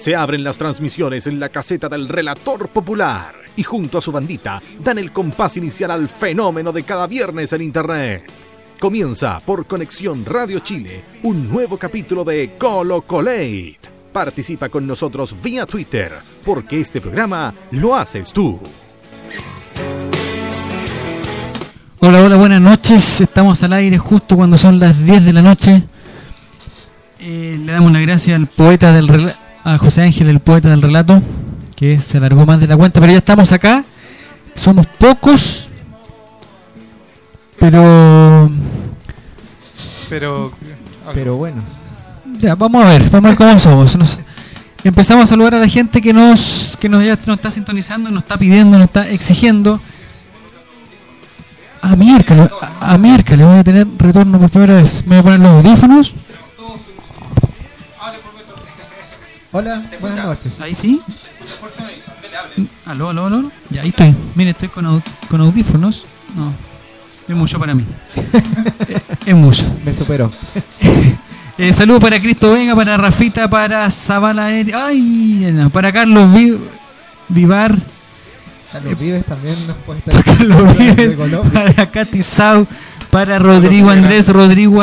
Se abren las transmisiones en la caseta del relator popular y junto a su bandita dan el compás inicial al fenómeno de cada viernes en Internet. Comienza por Conexión Radio Chile un nuevo capítulo de Colo Colate. Participa con nosotros vía Twitter, porque este programa lo haces tú. Hola, hola, buenas noches. Estamos al aire justo cuando son las 10 de la noche. Eh, le damos la gracia al poeta del a José Ángel, el poeta del relato, que se alargó más de la cuenta, pero ya estamos acá. Somos pocos, pero Pero. Pero bueno, ya vamos a ver, vamos a ver cómo somos. Nos- empezamos a saludar a la gente que nos que nos ya nos está sintonizando, nos está pidiendo, nos está exigiendo. A miércoles, a, a miércoles voy a tener retorno por primera vez. Me voy a poner los audífonos. Hola, buenas noches. Ahí sí. Aló, aló, aló. Ya, ahí estoy. Mire, estoy con, au- con audífonos. No, es mucho para mí. Eh, es mucho. Me superó. Eh, saludos para Cristo Vega, para Rafita, para Zabala Eri- Ay, no, para Carlos Vi- Vivar, Carlos Vives también nos puede estar para Carlos de Vives, Colombia. para Katy Sau, para Rodrigo Andrés Rodrigo,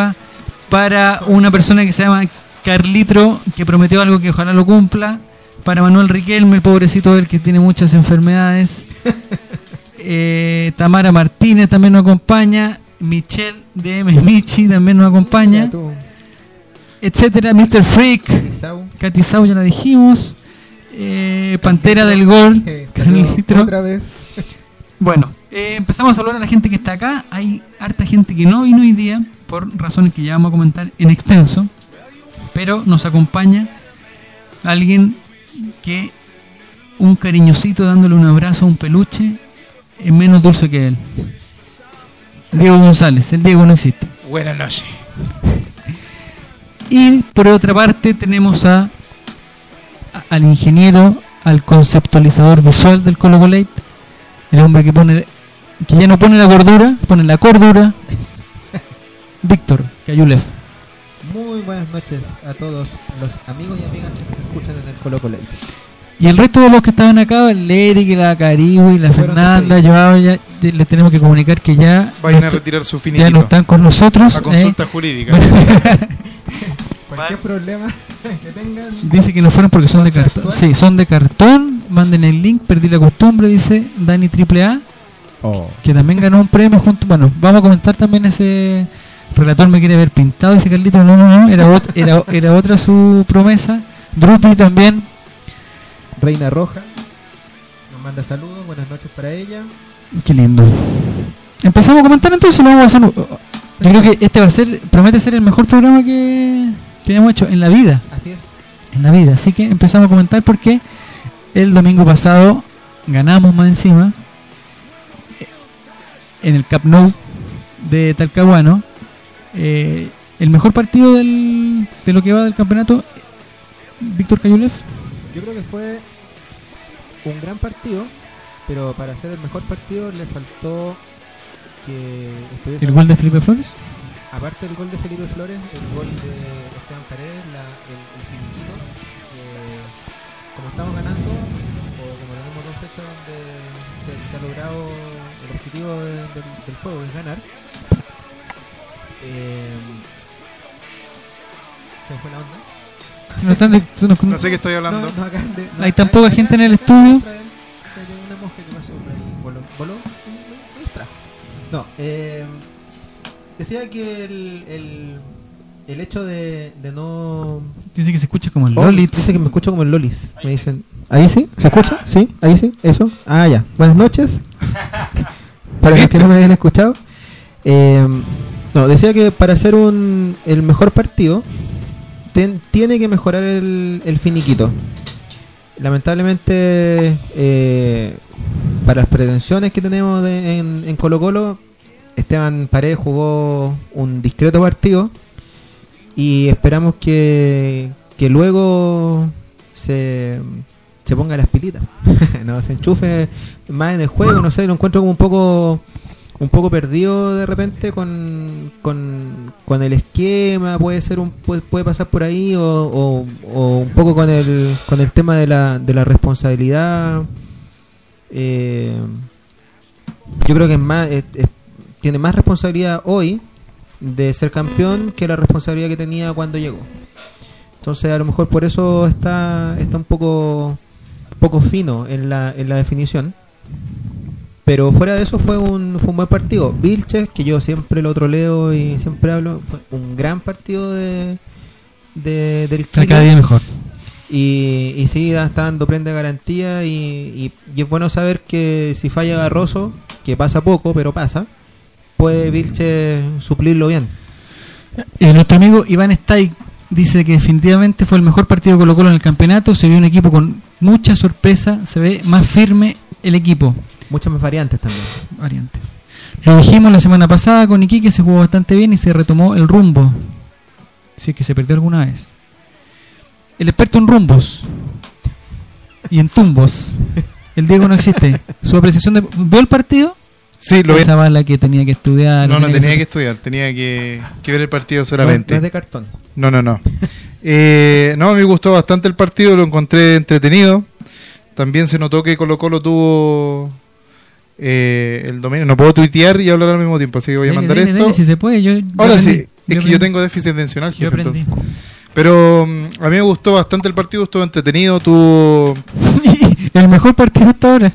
para una persona que se llama Carlitro, que prometió algo que ojalá lo cumpla, para Manuel Riquelme, el pobrecito él que tiene muchas enfermedades, Eh, Tamara Martínez también nos acompaña, Michelle DM Michi también nos acompaña, etcétera, Mr. Freak. Sau ya la dijimos. Eh, Pantera del Gol. eh, Carlitro. otra vez. Bueno, eh, empezamos a saludar a la gente que está acá. Hay harta gente que no vino hoy día por razones que ya vamos a comentar en extenso. Pero nos acompaña alguien que un cariñosito dándole un abrazo a un peluche es menos dulce que él. Diego González, el Diego no existe. Buenas noches. Y por otra parte tenemos a, a- al ingeniero, al conceptualizador visual del Colo Colate, el hombre que pone que ya no pone la gordura, pone la cordura, Víctor Cayulef. Buenas noches a todos los amigos y amigas que nos escuchan en el Colo Colo. Y el resto de los que estaban acá, el Eric, la Cariwi, la Fueron Fernanda. Joao, ya ya les tenemos que comunicar que ya, Vayan a retirar su ya finiquito. no están con nosotros. a ¿eh? consulta jurídica. Cualquier problema que tengan, Dice que no fueron porque son de cartón. Sí, son de cartón. Manden el link, perdí la costumbre, dice Dani AAA. oh, que también ganó un premio junto. Bueno, vamos a comentar también ese relator me quiere ver pintado, dice Carlito. No, no, no, era, ot- era, era otra su promesa. Drupi también. Reina Roja nos manda saludos, buenas noches para ella. Qué lindo. Empezamos a comentar entonces, lo vamos a hacer. Yo creo que este va a ser, promete ser el mejor programa que, que hayamos hecho en la vida. Así es. En la vida. Así que empezamos a comentar porque el domingo pasado ganamos más encima eh, en el Camp Nou de Talcahuano. Eh, el mejor partido del, de lo que va del campeonato, Víctor Cayulev. Yo creo que fue un gran partido, pero para ser el mejor partido le faltó que El gol de Felipe Flores. aparte del gol de Felipe Flores, el gol de Esteban Paredes, la, el, el finiquito, que como estamos ganando, o como tenemos dos fechas donde se, se ha logrado el objetivo de- del, del juego, es ganar, eh, se me fue la onda. No están de- tú nos- No sé qué estoy hablando. No, no, acaban de- no, Hay tan poca gente en el estudio. una mosca que pasó por ahí, voló, voló, me- me distrajo. No, eh, decía que el, el, el hecho de, de no... Dice que se escucha como el Oh. Dice que me escucho como el Lolis. Me dicen, ¿ahí sí? ¿Se escucha? ¿Sí? ¿Ahí sí? ¿Eso? Ah, ya. Buenas noches. Para los que no me habían escuchado. Eh, no, decía que para hacer un, el mejor partido tiene que mejorar el, finiquito. Lamentablemente, eh, para las pretensiones que tenemos en Colo Colo, Esteban Paredes jugó un discreto partido y esperamos que, que luego se, se ponga las pilitas, no se enchufe más en el juego, no sé, lo encuentro como un poco un poco perdido de repente con, con, con el esquema, puede ser un puede, puede pasar por ahí o, o- un poco con el con el tema de la, de la responsabilidad. Eh, yo creo que es más tiene más responsabilidad hoy de ser campeón que la responsabilidad que tenía cuando llegó. Entonces a lo mejor por eso está está un poco poco fino en la, en la definición. Pero fuera de eso fue un, fue un buen partido. Vilches, que yo siempre lo troleo y siempre hablo, fue un gran partido de, de- del Está Quino. cada día mejor. Y, y sí, da- está dando prenda de garantía y, y- y es bueno saber que si falla Barroso, que pasa poco, pero pasa, puede Vilche suplirlo bien. Eh, nuestro amigo Iván Stay dice que definitivamente fue el mejor partido de Colo Colo en el campeonato. Se vio un equipo con mucha sorpresa. Se ve más firme el equipo. Muchas más variantes también. Variantes. Lo dijimos la semana pasada con Iquique, se jugó bastante bien y se retomó el rumbo. Si es que se perdió alguna vez. El experto en rumbos y en tumbos. El Diego no existe. Su apreciación de. ¿Vio el partido? Sí, lo vi. Esa bala que tenía que estudiar. No, no tenía que estudiar, tenía que, que ver el partido No, no solamente. es de cartón. No, no, no. Eh, no, me gustó bastante el partido, lo encontré entretenido. También se notó que Colo Colo tuvo eh, el dominio. No puedo tuitear y hablar al mismo tiempo, así que voy a Dele, mandar dele, esto. dele, si se puede. Yo, yo Ahora aprendí. sí, es que yo tengo déficit atencional, jefe. Entonces. Pero mm, a mí me gustó bastante el partido, estuvo entretenido, tuvo... el mejor partido hasta ahora.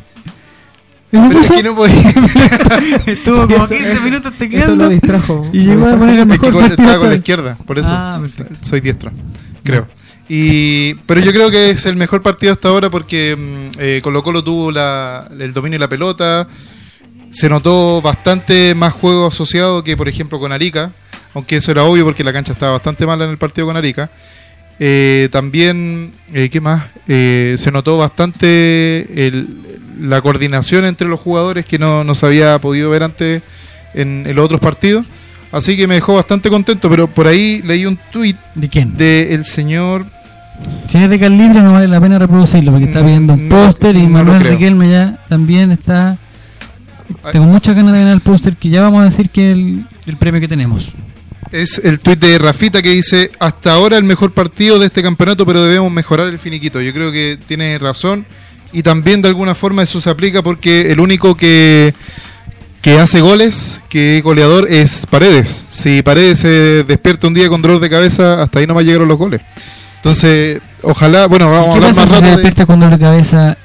¿Eso Pero es que no podía... Estuvo como Eso- 15 eso- minutos Eso tecleando. lo distrajo. Y llegó a poner el Es que mejor partido estaba con la izquierda, por eso Ah, perfecto. soy diestro, creo. Y, pero yo creo que es el mejor partido hasta ahora porque mm, eh, Colo Colo tuvo la- el dominio de la pelota, se notó bastante más juego asociado que por ejemplo con Arica, aunque eso era obvio porque la cancha estaba bastante mala en el partido con Arica. Eh, también, eh, ¿qué más? Eh, se notó bastante la coordinación entre los jugadores que no, no se había podido ver antes en los otros partidos. Así que me dejó bastante contento, pero por ahí leí un tuit ¿De quién? del señor... Si es de Calibre no vale la pena reproducirlo porque está Mm, viendo un no, póster y no Manuel. Riquelme ya también está... Tengo muchas ganas de ganar el póster que ya vamos a decir que es el, el premio que tenemos. Es el tuit de Rafita que dice, hasta ahora el mejor partido de este campeonato, pero debemos mejorar el finiquito. Yo creo que tiene razón y también de alguna forma eso se aplica porque el único que, que hace goles, que es goleador, es Paredes. Si Paredes se despierta un día con dolor de cabeza, hasta ahí no más llegaron los goles. Entonces, ojalá, bueno, vamos a ¿Qué hablar pasa más si se de... despierta con dolor de cabeza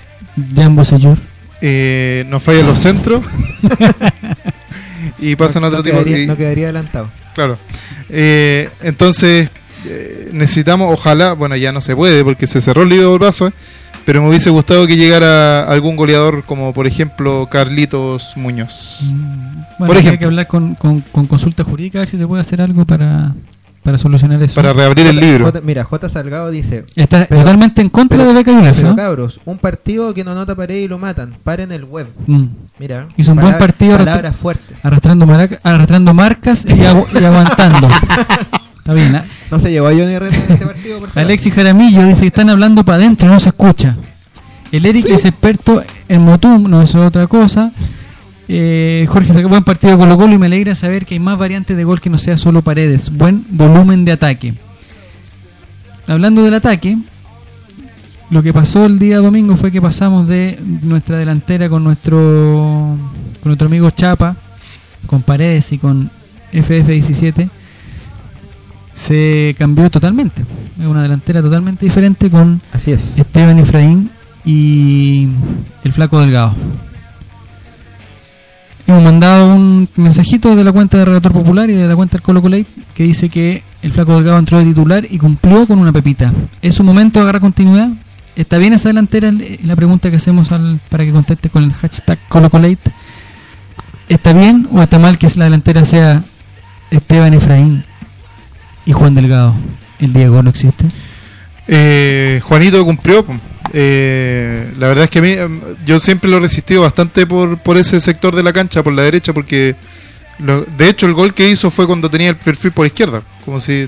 Jambo Seyur? Eh, nos fallan los centros y pasan no, otro no tipo quedaría, y- no quedaría adelantado. Claro. Eh, entonces, eh, necesitamos, ojalá, bueno, ya no se puede porque se cerró el libro de brazo, pero me hubiese gustado que llegara algún goleador como, por ejemplo, Carlitos Muñoz. Mm, Bueno, Por habría ejemplo. que hablar con, con, con consulta jurídica a ver si se puede hacer algo para, para solucionar eso. Para reabrir el libro. J- mira, J. Salgado dice: Está Pero- totalmente en contra pero- de Beca Pero ¿no? cabros, un partido que no nota pared y lo matan. Paren el web. Mm. Mira, Hizo un buen partido, Palabras fuertes. Arrastrando, maraca- arrastrando marcas y, agu- y aguantando. Está bien. ¿ah? No se llevó a Johnny Herrera en este partido, por Alexis Jaramillo dice que están hablando para adentro, no se escucha. El Eric es experto en Motum, no es otra cosa. Eh, Jorge sacó buen partido de Colo Colo y me alegra saber que hay más variantes de gol que no sea solo paredes. Buen volumen de ataque. Hablando del ataque, lo que pasó el día domingo fue que pasamos de nuestra delantera con nuestro, con nuestro amigo Chapa, con Paredes y con FF17 se cambió totalmente. Es una delantera totalmente diferente con Así es. Esteban Efraín y el Flaco Delgado. Hemos mandado un mensajito de la cuenta de Relator Popular y de la cuenta del Colo Colate que dice que el Flaco Delgado entró de titular y cumplió con una pepita. ¿Es su momento de agarrar continuidad? ¿Está bien esa delantera? La pregunta que hacemos al, para que conteste con el hashtag Colo Colate. ¿Está bien o está mal que la delantera sea Esteban Efraín y Juan Delgado? ¿El Diego no existe? Eh, Juanito cumplió. Eh, la verdad es que a mí, em, yo siempre lo he resistido bastante por, por ese sector de la cancha, por la derecha, porque lo- de hecho el gol que hizo fue cuando tenía el perfil por izquierda, como si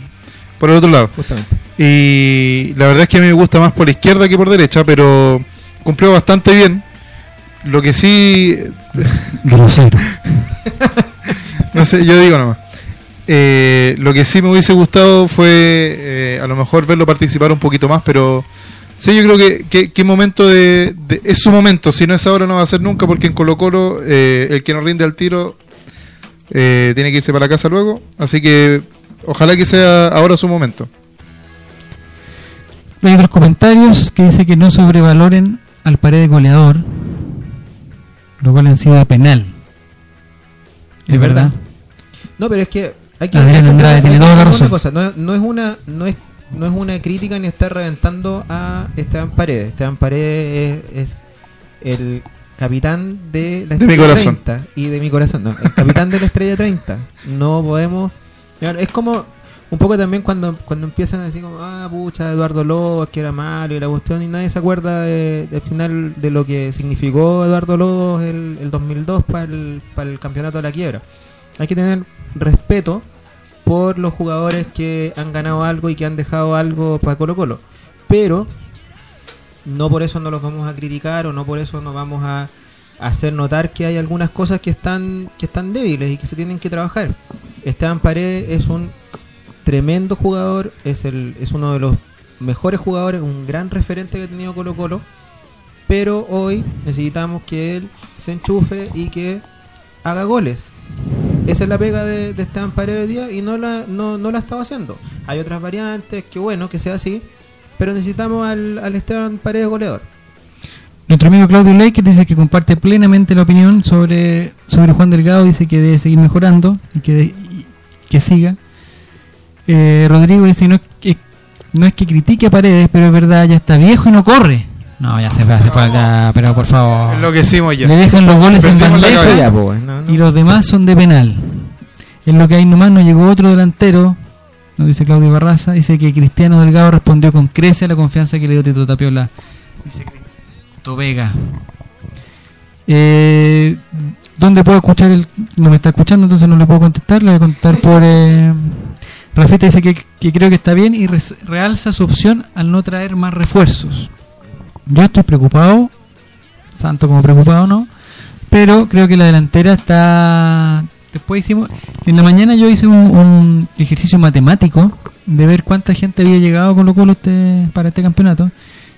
por el otro lado. Justamente. Y la verdad es que a mí me gusta más por la izquierda que por derecha, pero cumplió bastante bien. Lo que sí, Grosero. no sé, yo digo nomás. Eh, lo que sí me hubiese gustado fue eh, a lo mejor verlo participar un poquito más, pero sí, yo creo que, que, que momento de, de- Es su momento, si no es ahora no va a ser nunca, porque en Colo Colo eh, el que no rinde al tiro eh, tiene que irse para la casa luego, así que ojalá que sea ahora su momento. Hay otros comentarios que dice que no sobrevaloren al pared de goleador, lo cual han sido penal. Es Es verdad. verdad. No, pero es que hay que, Adrián Andrade tiene toda la razón. cosa, no, no es una no es no es una crítica ni estar reventando a Esteban Paredes. Esteban Paredes es, es el capitán de la De mi Estrella corazón. 30 y de mi corazón, no, el capitán de la Estrella 30. No podemos es como un poco también cuando cuando empiezan a decir como, ah, pucha, Eduardo Lobos, que era malo y la cuestión, y nadie se acuerda de- del final de lo que significó Eduardo Lobos el, el 2002 para el, para el campeonato de la quiebra. Hay que tener respeto por los jugadores que han ganado algo y que han dejado algo para Colo Colo. Pero no por eso no los vamos a criticar o no por eso nos vamos a hacer notar que hay algunas cosas que están que están débiles y que se tienen que trabajar. Esteban Paredes es un tremendo jugador, es el es uno de los mejores jugadores, un gran referente que ha tenido Colo Colo, pero hoy necesitamos que él se enchufe y que haga goles. Esa es la pega de, Esteban Paredes hoy día y no la, no, no la ha estado haciendo. Hay otras variantes, que bueno, que sea así, pero necesitamos al, al Esteban Paredes goleador. Nuestro amigo Claudio Leiker dice que comparte plenamente la opinión sobre, sobre Juan Delgado, dice que debe seguir mejorando y que, que siga. Eh, Rodrigo dice no que, no es que critique a Paredes, pero es verdad, ya está viejo y no corre. No, ya se fue, hace falta, pero por favor. Enloquecimos ya. Le dejan los goles en Perdimos bandeja cabeza. Ya, pues, no, no. y los demás son de penal. En lo que hay nomás no llegó otro delantero, nos dice Claudio Barraza, dice que Cristiano Delgado respondió con crece a la confianza que le dio Tito Tapiola. Dice Cristo Vega. Eh, ¿Dónde puedo escuchar el.? No me está escuchando, entonces no le puedo contestar. Le voy a contestar por. Eh, Rafita dice que, que creo que está bien y res- realza su opción al no traer más refuerzos. Yo estoy preocupado, santo como preocupado no, pero creo que la delantera está. Después hicimos. En la mañana yo hice un, ejercicio matemático de ver cuánta gente había llegado con Colo este, para este campeonato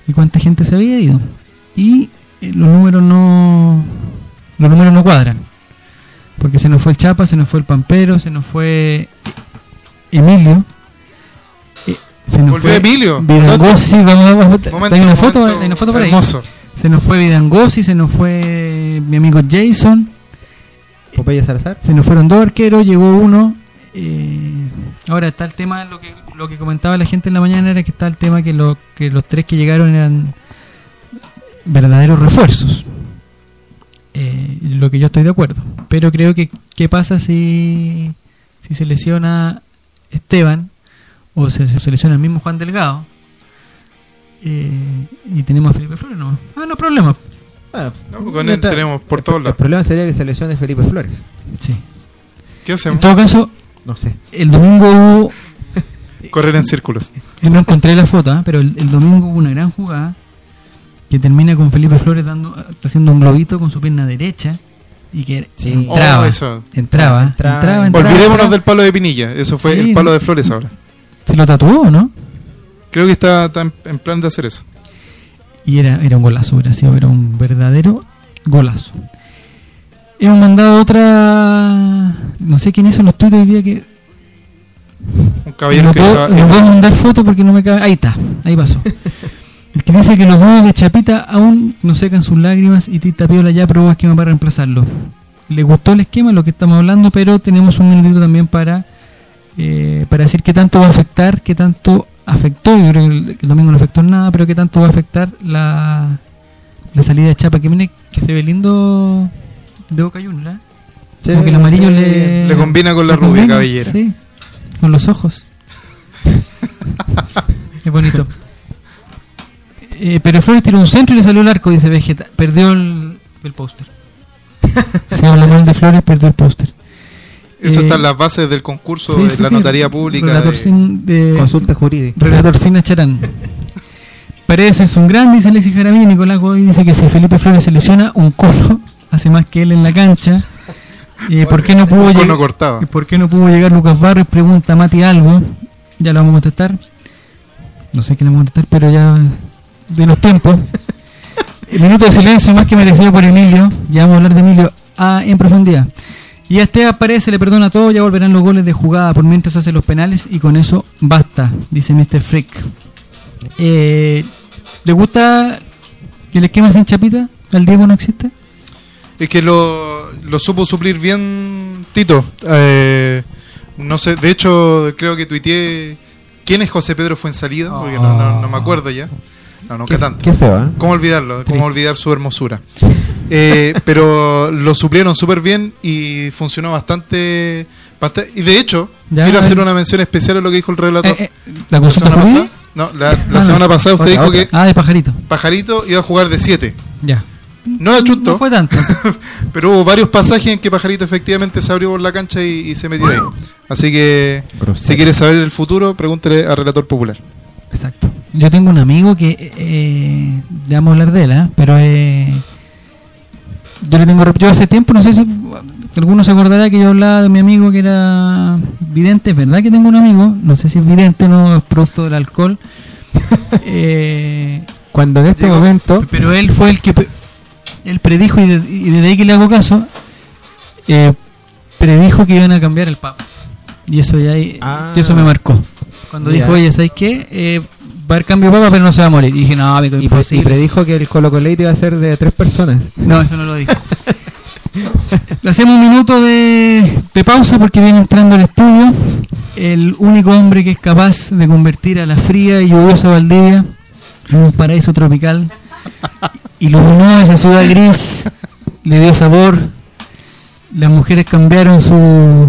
y cuánta gente se había ido. Y eh, los números no. Los números no cuadran. Porque se nos fue el Chapa, se nos fue el Pampero, se nos fue Emilio. Se nos Volvió fue Emilio. Vidangosi, sí, vamos, vamos, Momento- hay una foto, hay una foto por ahí. Se nos fue Vidangosi, se nos fue mi amigo Jason, Popeye Salazar. se nos fueron dos arqueros, llegó uno. eh, ahora está el tema, lo que, lo que comentaba la gente en la mañana era que está el tema que, lo, que los tres que llegaron eran verdaderos refuerzos. Eh, lo que yo estoy de acuerdo. Pero creo que, ¿qué pasa si, si se lesiona Esteban o se, se lesiona el mismo Juan Delgado? Eh, y tenemos a Felipe Flores, no. Ah, no problema. Bueno, No, con él tenemos por todos El lados. problema sería que se lesione Felipe Flores. Sí. ¿Qué En hacemos? todo caso, No sé. el domingo hubo Correr en círculos. No encontré la foto, ¿ah? pero el, el domingo hubo una gran jugada que termina con Felipe Flores dando, haciendo un globito con su pierna derecha y que Sí. entraba, Oh, eso. entraba, Entraba. entraba, entraba, Olvidémonos entraba. del palo de Pinilla. Eso fue Sí, el palo de Flores ahora. Se lo tatuó, ¿no? Creo que está, está en, plan de hacer eso. Y era, era un golazo, hubiera sido, era un verdadero golazo. Hemos mandado otra. No sé quién hizo los tweets hoy día que. Un caballero no que puedo, no puedo mandar foto porque no me cabe. Ahí está, ahí pasó. El que dice que los huevos de Chapita aún no secan sus lágrimas y Tita Piola ya probó esquema para reemplazarlo. Le gustó el esquema, lo que estamos hablando, pero tenemos un minutito también para eh, para decir qué tanto va a afectar, qué tanto afectó, yo creo que el, domingo no afectó nada, pero qué tanto va a afectar la, la salida de Chapa, que viene, que se ve lindo de Boca Juniors, ¿eh? Sí, Como que el amarillo sí. le, Le combina con la rubia cabellera. Sí, con los ojos. es bonito. Eh, pero Flores tiró un centro y le salió el arco, dice Vegeta. Perdió el, el póster. Si habla mal de Flores, perdió el póster. Eso Eh, está en las bases del concurso Sí, de sí, la sí. notaría pública. Relator de- sin, de- Consulta jurídica. Relator sin Acharán. Parece es un gran, dice Alexis Jaramillo. Nicolás Godoy dice que si Felipe Flores se lesiona, un colo hace más que él en la cancha. ¿Y por qué no pudo llegar? no cortaba. ¿Y por qué no pudo llegar Lucas Barrios? Pregunta Mati Albo. Ya lo vamos a contestar. No sé qué le vamos a contestar, pero ya de los tiempos. El minuto de silencio más que merecido por Emilio. Ya vamos a hablar de Emilio ah, en profundidad. Y a Esteban Paredes se le perdona todo, ya volverán los goles de jugada por mientras hace los penales y con eso basta, dice Mr. Freak. Eh, ¿Le gusta el esquema sin chapita? ¿Al Diego no existe? Es que lo, lo supo suplir bien Tito. Eh, no sé, de hecho, creo que tuiteé. ¿Quién es José Pedro Fuensalida? Porque no, no me acuerdo ya. No, nunca tanto. Qué feo, ¿eh? ¿Cómo olvidarlo? ¿Cómo olvidar su hermosura? Eh, pero lo suplieron súper bien y funcionó bastante, bastante- Y de hecho, Ya, quiero hacer una mención especial a lo que dijo el relator. Eh, eh, ¿La ¿La consulta semana pasada? No, la, la Ah, semana no. pasada usted Otra, dijo otra. que Ah, de pajarito. Pajarito iba a jugar de 7. Ya. No la chutó, No fue tanto. pero hubo varios pasajes en que Pajarito efectivamente se abrió por la cancha y, y se metió ahí. Así que, Grosero. si quiere saber el futuro, pregúntele al relator popular. Exacto. Yo tengo un amigo que, eh, ya vamos a hablar de él, ¿ah? pero eh, yo le tengo, yo hace tiempo, no sé si alguno se acordará que yo hablaba de mi amigo que era vidente, es verdad que tengo un amigo, no sé si es vidente o no, es producto del alcohol, eh, Cuando en este momento. pero él fue el que, él predijo, y, de- y desde ahí que le hago caso, eh, predijo que iban a cambiar el Papa. Y eso ya y Ah. eso me marcó. Cuando dijo, oye, ¿sabes qué? Eh, va a haber cambio de Papa, pero no se va a morir. Y dije, no, amigo, Y, y predijo que el Colo Colate iba a ser de tres personas. No, eso no lo dijo. Hacemos un minuto de, de pausa porque viene entrando al estudio el único hombre que es capaz de convertir a la fría y lluviosa Valdivia en un paraíso tropical. Iluminó esa ciudad gris, le dio sabor. Las mujeres cambiaron su,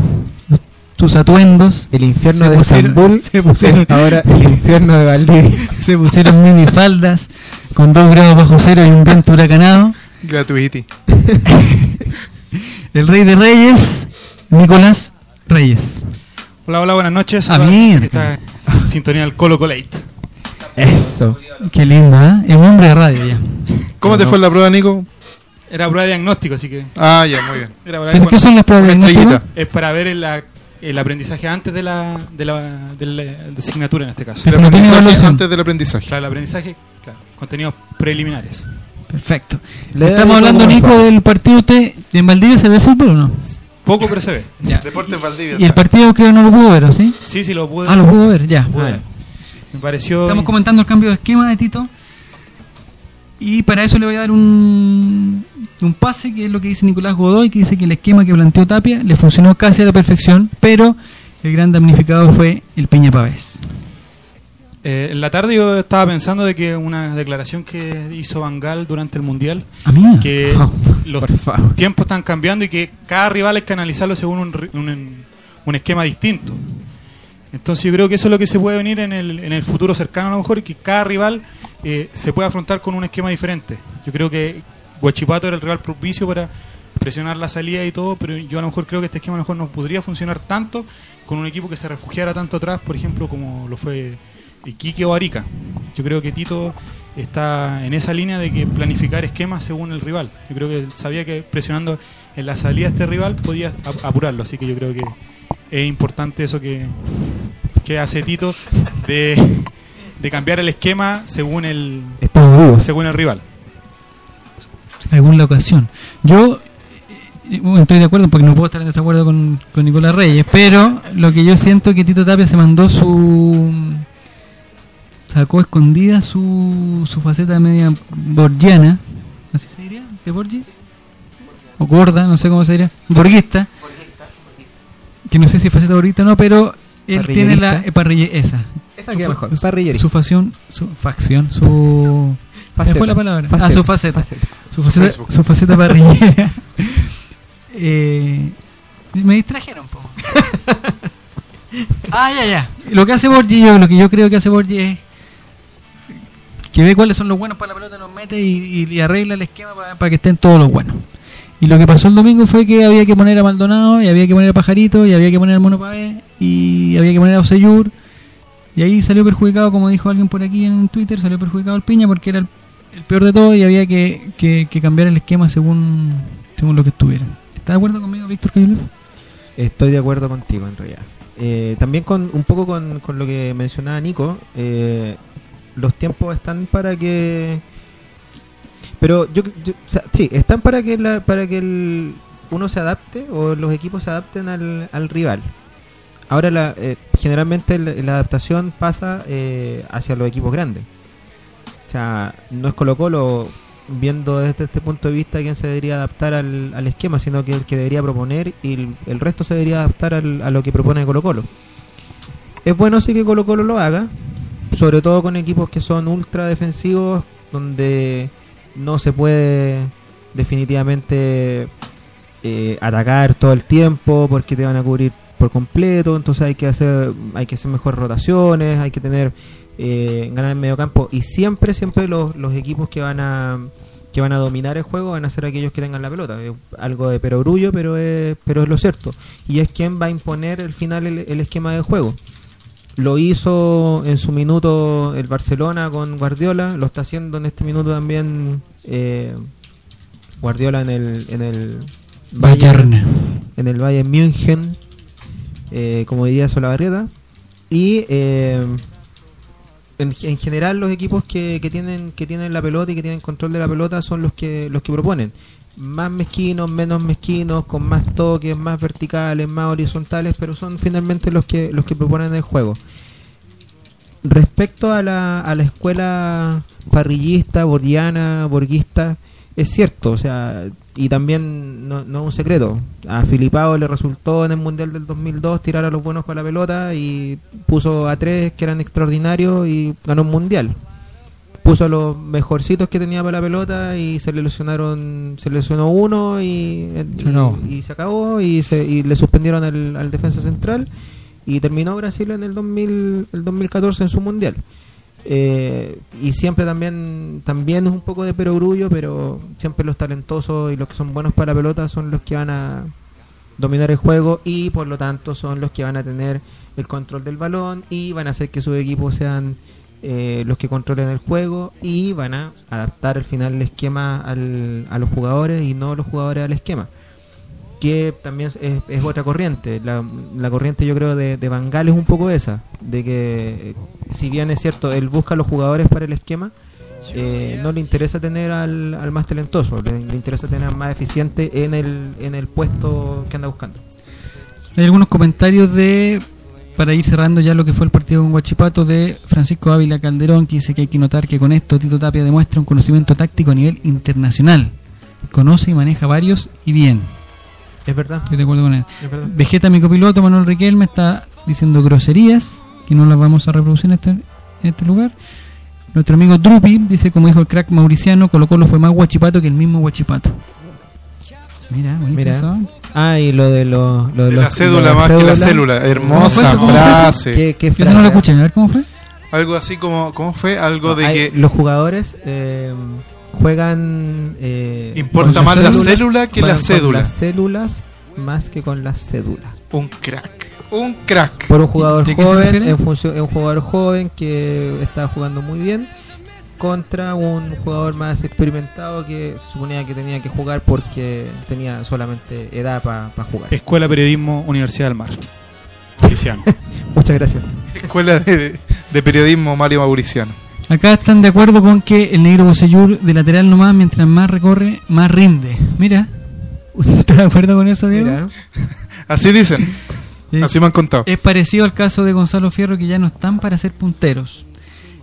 sus atuendos. El infierno Se de pusieron- Estambul se pusieron- es ahora el infierno de Valdivia. Se pusieron minifaldas con 2 grados bajo cero y un viento huracanado. Gratuity. El rey de reyes, Nicolás Reyes. Hola, hola, buenas noches. Ah, Acá mira. Está en sintonía del Colo Colate. Eso. Qué lindo, ¿eh? Es un hombre de radio ya. ¿Cómo te fue en la prueba, Nico? Era prueba de diagnóstico, así que. Ah, ya, muy bien. Era prueba ¿Qué, de- qué son las pruebas de diagnóstico? es para ver el, el aprendizaje antes de la, de la, de la- de la asignatura en este caso. El aprendizaje antes del aprendizaje. Claro, el aprendizaje, claro, contenidos preliminares. Perfecto. Le Estamos hablando, Nico, del partido. ¿Usted en Valdivia se ve fútbol o no? Poco, pero se ve. Ya. Deportes Valdivia. Y el partido creo que no lo pudo ver, ¿o sí? Sí, sí, lo pude. Ah, lo pudo ver, ya. pude Ah, ver. Me pareció. Estamos comentando el cambio de esquema de Tito. Y para eso le voy a dar un, un pase, que es lo que dice Nicolás Godoy, que dice que el esquema que planteó Tapia le funcionó casi a la perfección, pero el gran damnificado fue el Peña Pavés. Eh, en la tarde yo estaba pensando de que una declaración que hizo Bangal durante el Mundial, Ah, que Oh, los tiempos están cambiando y que cada rival hay que analizarlo según un, un, un esquema distinto. Entonces yo creo que eso es lo que se puede venir en el, en el futuro cercano a lo mejor que cada rival eh, se puede afrontar con un esquema diferente. Yo creo que Huachipato era el rival propicio para presionar la salida y todo, pero yo a lo mejor creo que este esquema a lo mejor no podría funcionar tanto con un equipo que se refugiara tanto atrás, por ejemplo, como lo fue Iquique o Arica. Yo creo que Tito está en esa línea de que planificar esquemas según el rival. Yo creo que sabía que presionando en la salida este rival podía ap- apurarlo, así que yo creo que es importante eso que, que hace Tito de, de cambiar el esquema según el según el rival. según la ocasión. Yo eh, estoy de acuerdo porque no puedo estar en desacuerdo con, con Nicolás Reyes, pero lo que yo siento es que Tito Tapia se mandó su sacó escondida su, su faceta media borgiana, así se diría, de Borges o gorda, no sé cómo se diría, borguista, que no sé si es faceta borguista o no, pero él tiene la eh, parrille- esa, Esa Su queda mejor. su- su facción, su facción, su ¿Cuál fue la palabra? Ah, su faceta. Su Su faceta, su faceta parrillera. eh, me distrajeron un poco. ah, ya, ya. Lo que hace Borgi, yo, lo que yo creo que hace Borgi es que ve cuáles son los buenos para la pelota, los mete y, y- y arregla el esquema para, para que estén todos los buenos. Y lo que pasó el domingo fue que había que poner a Maldonado, y había que poner a Pajarito, y había que poner al Mono y había que poner a Oseyur. Y ahí salió perjudicado, como dijo alguien por aquí en Twitter, salió perjudicado el Piña porque era el, el peor de todo y había que, que- que cambiar el esquema según, según lo que estuviera. ¿Estás de acuerdo conmigo, Víctor Cayulef? Estoy de acuerdo contigo, en realidad. Eh, también con un poco con, con lo que mencionaba Nico, eh, los tiempos están para que... Pero yo, yo- sí, están para que la, para que el, uno se adapte o los equipos se adapten al, al rival. Ahora, la, eh, generalmente la, la adaptación pasa eh, hacia los equipos grandes. O sea, no es Colo Colo viendo desde este punto de vista quién se debería adaptar al, al esquema, sino que el que debería proponer y el, el resto se debería adaptar al- a lo que propone Colo Colo. Es bueno sí que Colo Colo lo haga, sobre todo con equipos que son ultra defensivos, donde no se puede definitivamente eh, atacar todo el tiempo porque te van a cubrir por completo, entonces hay que hacer hay que hacer mejores rotaciones, hay que tener eh, ganar en medio campo y siempre siempre los, los equipos que van a que van a dominar el juego van a ser aquellos que tengan la pelota. Es algo de perogrullo, pero es, pero es lo cierto. Y es quien va a imponer al final el, el esquema de juego. Lo hizo en su minuto el Barcelona con Guardiola, lo está haciendo en este minuto también eh, Guardiola en el, en el Bayern. en el Bayern München, eh, como diría Solabarrieta. Y eh, en, en general los equipos que, que tienen que tienen la pelota y que tienen control de la pelota son los que los que proponen. Más mezquinos, menos mezquinos, con más toques, más verticales, más horizontales, pero son finalmente los que los que proponen el juego. Respecto a la, a la escuela parrillista, borgiana, borguista, es cierto, o sea, y también no, no es un secreto. A Filipao le resultó en el Mundial del 2002 tirar a los buenos con la pelota y puso a tres que eran extraordinarios y ganó un Mundial. Puso a los mejorcitos que tenía para la pelota y se le lesionaron, se lesionó uno y, Se acabó. y, y se acabó y, se, y le suspendieron al, al defensa central y terminó Brasil en el 2000, el 2014 en su Mundial. Eh, y siempre también también es un poco de perogrullo, pero siempre los talentosos y los que son buenos para la pelota son los que van a dominar el juego y por lo tanto son los que van a tener el control del balón y van a hacer que sus equipos sean eh, los que controlen el juego y van a adaptar al final el esquema al- a los jugadores y no los jugadores al esquema que también es, es otra corriente. La, la corriente yo creo de, de Van Gaal es un poco esa, de que eh, si bien es cierto, él busca a los jugadores para el esquema, eh, no le interesa tener al, al más talentoso, le, le interesa tener al más eficiente en el, en el puesto que anda buscando. Hay algunos comentarios de, para ir cerrando ya lo que fue el partido con Guachipato, de Francisco Ávila Calderón, que dice que hay que notar que con esto Tito Tapia demuestra un conocimiento táctico a nivel internacional. Conoce y maneja varios y bien. Es verdad, Estoy de acuerdo con él. Vegeta, mi copiloto, Manuel Riquelme, está diciendo groserías, que no las vamos a reproducir en este, en este lugar. Nuestro amigo Drupi dice, como dijo el crack mauriciano, Colo Colo fue más guachipato que el mismo guachipato. Mira, bonito Mira. eso. Ah, y lo de, los lo de De los- la cédula lo de más que la cédula. célula. Hermosa ¿Cómo fue eso? frase. ¿Qué- qué Yo esa no frase? lo escuché, a ver cómo fue. Algo así como, ¿cómo fue? Algo de Hay- que los jugadores eh, juegan eh, importa más la células, célula que la cédula. las células más que con las cédulas Un crack. Un crack. por un jugador ¿De qué se joven en función un jugador joven que está jugando muy bien contra un jugador más experimentado que se suponía que tenía que jugar porque tenía solamente edad para jugar Escuela Periodismo Universidad del Mar. Feliciano. muchas gracias Escuela de, de Periodismo Mario Mauriciano. Acá están de acuerdo con que el negro Bocellur de lateral nomás, mientras más recorre, más rinde. Mira, ¿usted está de acuerdo con eso, Diego? Mira, Así dicen. Así me han contado. Es parecido al caso de Gonzalo Fierro, que ya no están para ser punteros.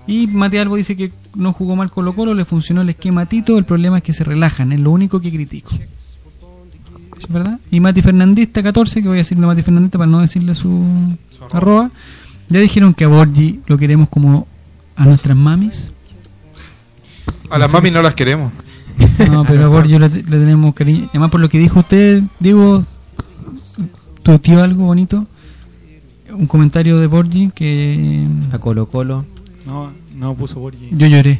Y Matías Albo dice que no jugó mal Colo Colo, le funcionó el esquema a Tito, el problema es que se relajan, es lo único que critico. ¿Eso es verdad? Y Mati Fernandista 14, que voy a decirle a Mati Fernandista para no decirle su arroba, ya dijeron que a Borgi lo queremos como a nuestras mamis. A las mami no las queremos. No, pero a Borgi le, le tenemos cariño. Además, por lo que dijo usted, digo, tuiteó algo bonito. Un comentario de Borgi que a Colo Colo No, no puso Borgi. yo lloré.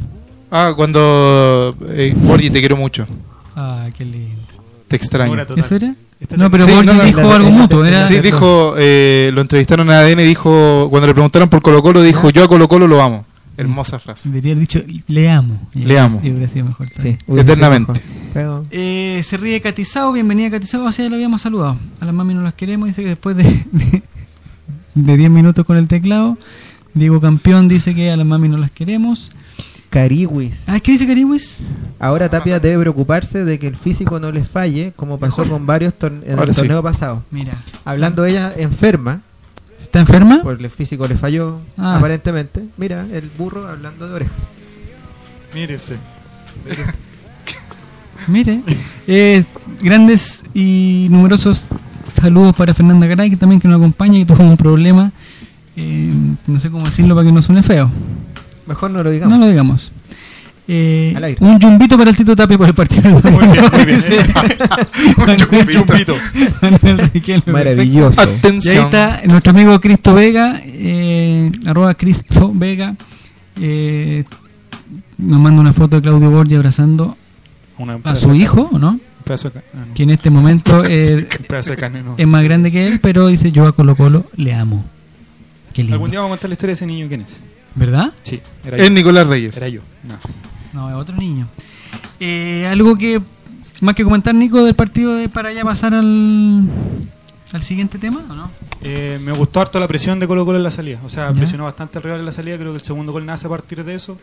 Ah, cuando... Eh, Borgi, te quiero mucho. Ah, qué lindo. Te extraño. ¿Eso era? No, pero Sí, Borgi no, no, dijo la- algo la- mutuo. Era, Sí, dijo, eh, lo entrevistaron a ADN y dijo, cuando le preguntaron por Colo Colo, dijo, yo a Colo Colo lo amo. Hermosa frase. Debería haber dicho, le amo. Y Le amo. y hubiera sido mejor. sí, Eternamente. mejor. Pero- Eh, se ríe Catizao, bienvenida Catizao, así ya la habíamos saludado. A las mami no las queremos, dice que después de, de, de 10 minutos con el teclado, Diego Campeón dice que a las mami no las queremos. Cariwis. Ah, ¿qué dice Cariwis? Ahora Tapia debe preocuparse de que el físico no les falle, como pasó con varios torne- en Ahora el sí. torneo pasado. Mira, Hablando ella enferma, ¿está enferma? porque el físico le falló Ah. aparentemente. Mira, el burro hablando de orejas. Mire usted. Mire, eh, grandes y numerosos saludos para Fernanda Garay, que también que nos acompaña y tuvo un problema, eh, no sé cómo decirlo para que no suene feo. Mejor no lo digamos. No lo digamos. Eh, Al aire. un yumbito para el Tito Tapia por el partido. Muy bien, muy bien. Dice Un. Manuel Riquelme, Maravilloso. perfecto. Y ahí Atención. está nuestro amigo Cristo Vega, eh, arroba Cristo Vega, eh, nos manda una foto de Claudio Borgia abrazando Una- un a pedazo su de hijo, ¿no? carne. Un pedazo de ca- ah, no. Que en este momento eh, Un pedazo de carne, no. es más grande que él, pero dice yo a Colo Colo le amo. Qué lindo. Algún día vamos a contar la historia de ese niño. ¿Quién es? ¿Verdad? Sí, era yo. Es Nicolás Reyes. Era yo. No. No, es otro niño. Eh, algo que más que comentar, Nico, del partido de para ya pasar al, al siguiente tema, ¿o no? Eh, me gustó harto la presión de Colo Colo en la salida. O sea, Ya. presionó bastante al rival en la salida. Creo que el segundo gol nace a partir de eso.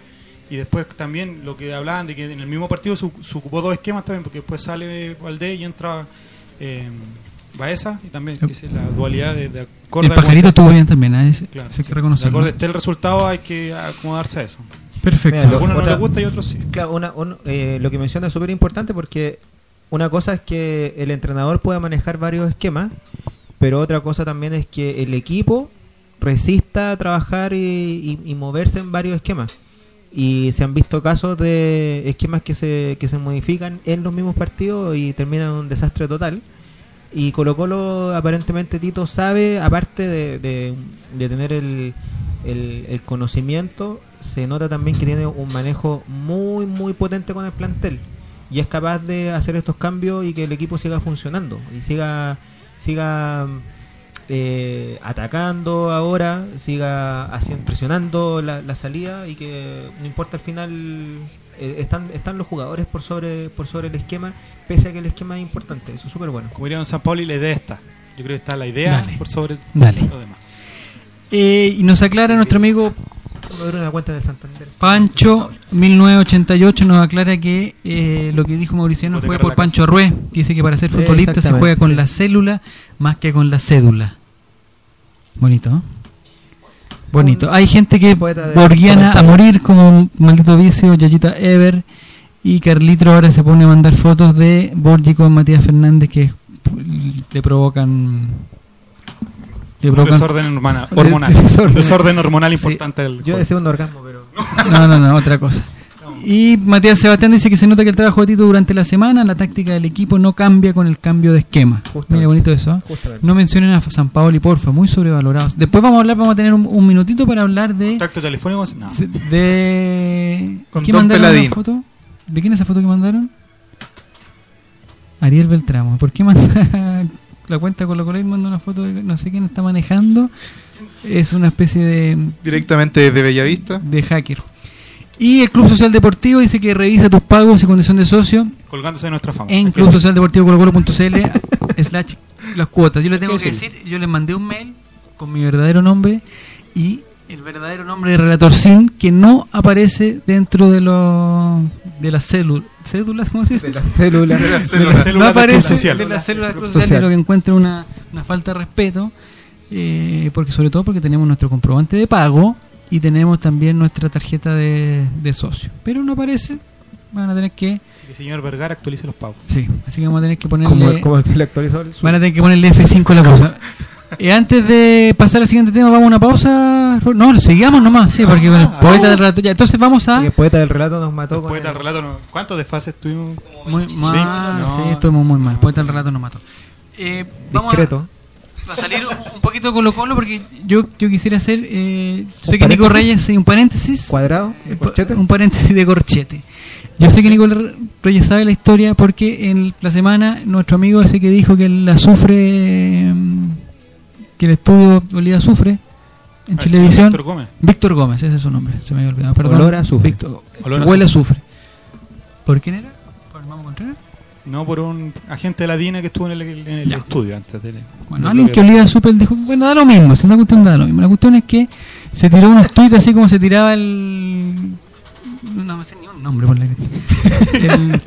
Y después también lo que hablaban de que en el mismo partido se, se ocupó dos esquemas también, porque después sale Valdés y entra eh, Baeza. Y también que es la dualidad de, de acorde el pajarito estuvo bien también, ¿eh? Ese- Claro, hay que sí. reconocerlo. De acorde esté el resultado, hay que acomodarse a eso. Perfecto. Mira, algunos no les gusta y otros sí. Claro, una, un- eh, lo que menciona es súper importante porque una cosa es que el entrenador pueda manejar varios esquemas, pero otra cosa también es que el equipo resista a trabajar y, y- y moverse en varios esquemas. Y se han visto casos de esquemas que se, que se modifican en los mismos partidos y terminan en un desastre total. Y Colo Colo aparentemente Tito sabe, aparte de, de- tener el, el- conocimiento, se nota también que tiene un manejo muy, muy potente con el plantel. Y es capaz de hacer estos cambios y que el equipo siga funcionando y siga, siga eh, atacando ahora, siga haciendo, presionando la, la salida y que no importa al final eh, están, están los jugadores por sobre, por sobre el esquema, pese a que el esquema es importante. Eso es súper bueno. Como diría Don San Pauli, la idea está. Yo creo que está la idea Dale. por sobre Dale. lo demás. Eh, y nos aclara nuestro amigo una cuenta de Santander. Pancho 1988 nos aclara que eh, lo que dijo Mauriciano fue por casa. Pancho Rué. Dice que para ser futbolista se juega con sí. la célula más que con la cédula. Bonito, ¿no? Bonito. Hay gente que Poeta de- borgiana a morir como un maldito vicio, Yayita Ever. Y Carlitro ahora se pone a mandar fotos de Borgi con Matías Fernández que le provocan. Le Un provocan desorden hormona- hormonal. Desorden. Un desorden hormonal Sí. importante del Yo deseo un orgasmo, pero No, no, no, otra cosa. Y Matías Sebastián dice que se nota que el trabajo de Tito durante la semana, la táctica del equipo no cambia con el cambio de esquema. Justamente. Mira, bonito eso. ¿eh? No mencionen a San Paoli, porfa, muy sobrevalorados. Después vamos a hablar, vamos a tener un, un minutito para hablar de. Contacto telefónico. No. de Con ¿Qué Don mandaron la foto? ¿De quién es esa foto que mandaron? Ariel Beltramo. ¿Por qué manda la cuenta con la Colate manda una foto de no sé quién está manejando? Es una especie de Directamente desde Bellavista. de hacker. Y el Club Social Deportivo dice que revisa tus pagos y condición de socio Colgándose de nuestra fama. en Club Social Deportivo slash las cuotas. Yo le tengo que decir, yo les mandé un mail con mi verdadero nombre y el verdadero nombre de Relator Sin que no aparece dentro de los de las células. ¿Cédulas? ¿Cómo se dice? de las células. De las De células. las células no aparece Social. de las células Club Club Social, Social. lo que encuentro una, una falta de respeto, eh, porque sobre todo porque tenemos nuestro comprobante de pago y tenemos también nuestra tarjeta de, de socio. Pero no aparece, van a tener que, que el señor Vergara actualice los pagos. sí, así que vamos a tener que Como, ponerle, como se le actualizó el van a tener que ponerle F5 a la cosa. Eh, antes de pasar al siguiente tema, vamos a una pausa. No, sigamos nomás, sí, porque con el Ah, poeta del rato ya. Entonces vamos a. El poeta del relato nos mató con Poeta el- del relato, no- ¿cuántos desfases tuvimos? Muy mal, No. sí, estuvimos muy mal. Poeta del relato nos mató. Eh, vamos a- discreto. Va a salir un- un poquito Colo Colo porque yo, yo quisiera hacer. Eh, yo sé ¿Un que Nico? Reyes, sí, un paréntesis. Cuadrado, corchete. un paréntesis de corchete. Yo sé que Nico Reyes sabe la historia porque en la semana nuestro amigo ese que dijo que el azufre. mm, que el estudio olía azufre en Ah, Chilevisión. Víctor Gómez. Víctor Gómez, ese es su nombre, se me había olvidado. Perdón. Olor a azufre. Víctor- Olor a huele azufre. ¿Por quién era? Por, con- Contreras? No por un agente de la DINA que estuvo en el, en el Ya. estudio antes de. Bueno, alguien que olía súper dijo, bueno, da lo mismo, si esa cuestión da lo mismo. La cuestión es que se tiró unos tweets así como se tiraba el... No me sé ni un nombre por la el,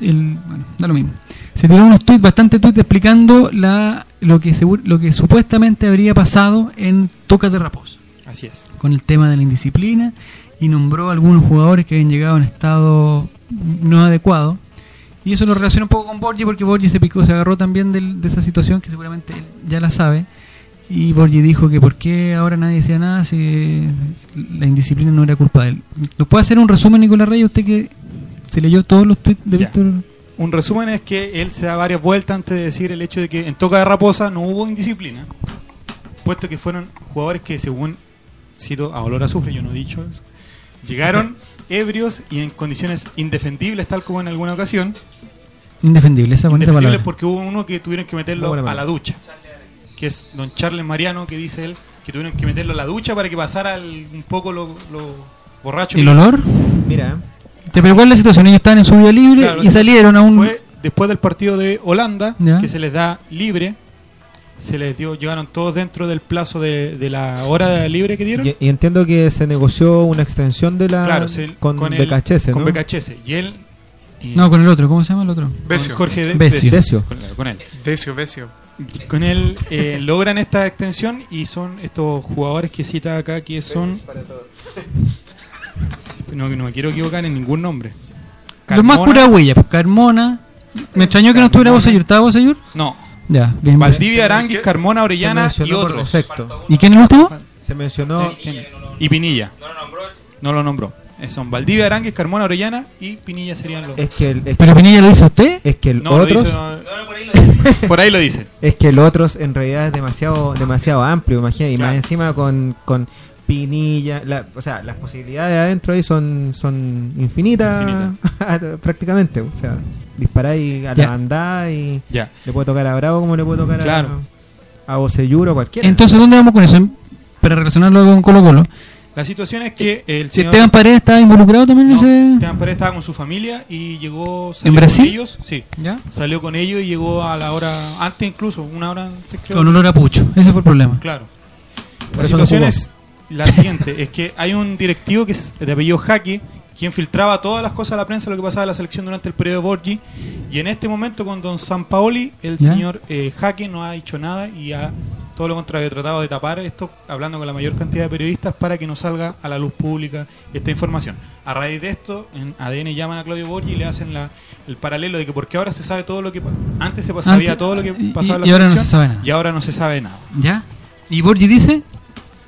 el- Bueno, da lo mismo. Se tiró unos tweets, bastante tweets explicando la, lo, que segu- lo que supuestamente habría pasado en Tocas de Raposo Así es. con el tema de la indisciplina y nombró a algunos jugadores que habían llegado en estado no adecuado. Y eso lo relaciona un poco con Borgi porque Borgi se picó, se agarró también del- de esa situación que seguramente él ya la sabe. Y Borgi dijo que por qué ahora nadie decía nada si la indisciplina no era culpa de él. ¿Nos puede hacer un resumen, Nicolás Reyes, usted que se leyó todos los tweets de. Víctor? Un resumen es que él se da varias vueltas antes de decir el hecho de que en Toca de Raposa no hubo indisciplina, puesto que fueron jugadores que, según cito a a azufre, yo no he dicho eso, llegaron ebrios y en condiciones indefendibles, tal como en alguna ocasión. Indefendible, esa bonita Indefendibles palabra. porque hubo uno que tuvieron que meterlo a la ducha, que es don Charles Mariano, que dice él que tuvieron que meterlo a la ducha para que pasara el- un poco lo, lo borracho. ¿El que- olor? Mira, ¿eh? ¿Te pero cuál es la situación? Ellos estaban en su día libre Claro, y salieron a un... Fue después del partido de Holanda, Ya. que se les da libre. Se les dio, llegaron todos dentro del plazo de, de la hora libre que dieron. y, y entiendo que se negoció una extensión de la claro, se- con, el- BKHS, Con. BKHS. Y él. y- No, con el otro, ¿cómo se llama el otro? con Besio. Jorge de- Besio. Besio. Con, con él. Besio, Besio. Con él eh, logran esta extensión y son estos jugadores que cita acá que son. No, no me quiero equivocar en ningún nombre. Los más Carmona- pura huella, pues Carmona. Me extrañó que no estuviera Carmona. Bosayur. ¿Estaba Bosayur? No. Ya, bien. Valdivia, Aranguis, Carmona, Orellana y por otros. defecto. ¿Y quién es el último? Se mencionó ¿Quién? Y Pinilla. No lo nombró. Eh, Son Valdivia, Aranguis, Carmona, Orellana y Pinilla serían los. es que el, es, ¿Pero Pinilla lo dice usted? es que el No, lo otros dice, no, por ahí lo dice. es que el otros en realidad es demasiado demasiado amplio, imagina, y Claro. más encima con, con Pinilla, la- o sea, las posibilidades adentro ahí son son infinitas prácticamente, o sea, disparáis a la bandada y Ya. le puede tocar a Bravo como le puede tocar Claro. a a Bocellur o cualquiera. Entonces, ¿dónde vamos con eso? Para relacionarlo con Colo Colo. La situación es que el Si señor Esteban Paredes estaba involucrado también en no, ese... Esteban Paredes estaba con su familia y llegó salió ¿En Brasil? con ellos, sí, ¿Ya? salió con ellos y llegó a la hora antes incluso, una hora antes creo. Con olor a pucho. Ese fue el problema. Claro. Por La situación es la siguiente, es que hay un directivo que es de apellido Jaque, quien filtraba todas las cosas a la prensa, lo que pasaba en la selección durante el periodo de Borgi, y en este momento con don San Paoli, el ¿Ya? señor eh, Jaque no ha dicho nada y ha todo lo contrario, tratado de tapar esto, hablando con la mayor cantidad de periodistas para que no salga a la luz pública esta información. A raíz de esto, en ADN llaman a Claudio Borgi y le hacen la, el paralelo de que porque ahora se sabe todo lo que antes se sabía todo lo que y- pasaba en la y ahora no se sabe nada. y ahora no se sabe nada. ¿Ya? Y Borgi dice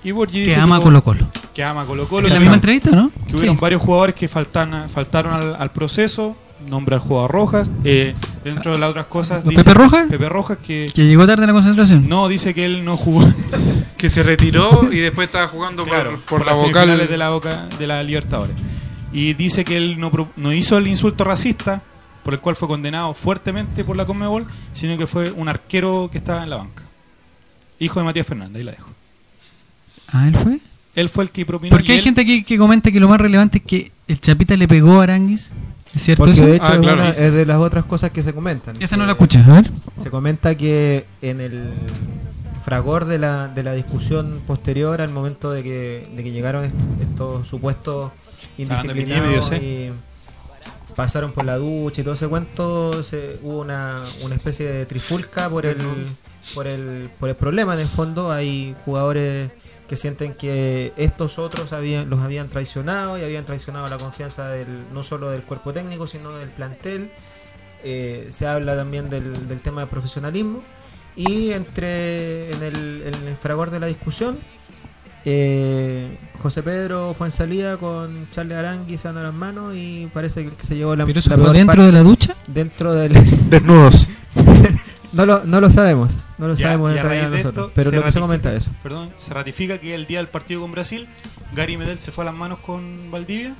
Y Borgi que dice ama Colo Colo. que ama Colo Colo. ¿En la misma entrevista, no? que hubieron Sí. varios jugadores que faltan, faltaron al, al proceso, nombra al jugador Rojas, eh, dentro de las otras cosas... ¿Los Pepe Rojas? Pepe Rojas que... Que llegó tarde a la concentración. No, dice que él no jugó Que se retiró y después estaba jugando por- claro, por, la las vocal. de la, Boca, de la Libertadores. Y dice que él no, no hizo el insulto racista, por el cual fue condenado fuertemente por la Conmebol, sino que fue un arquero que estaba en la banca. Hijo de Matías Fernández, ahí la dejo. Ah, ¿él fue? Él fue el que propinó... Porque y hay él- gente que, que comenta que lo más relevante es que el Chapita le pegó a Aranguis. ¿Es cierto Porque eso? de hecho Ah, es, claro, una- es de las otras cosas que se comentan. Esa no la escuchas, a ver. Se comenta que en el fragor de la, de la discusión posterior al momento de que, de que llegaron est- estos supuestos de indisciplinados y pasaron por la ducha y todo ese cuento, se, hubo una, una especie de trifulca por el, por, el, por el problema en el fondo. Hay jugadores que sienten que estos otros habían, los habían traicionado y habían traicionado la confianza del, no solo del cuerpo técnico, sino del plantel. Eh, se habla también del, del tema de profesionalismo y entre en el, en el fragor de la discusión eh, José Pedro fue en salida con Charles Arangui se dan las manos y parece que el que se llevó la, ¿Pero eso la fue dentro parte- de la ducha? dentro del Desnudos. no lo, no lo sabemos no lo Ya, sabemos en realidad nosotros esto pero se lo que se comenta es eso Perdón, se ratifica que el día del partido con Brasil, Gary Medel se fue a las manos con Valdivia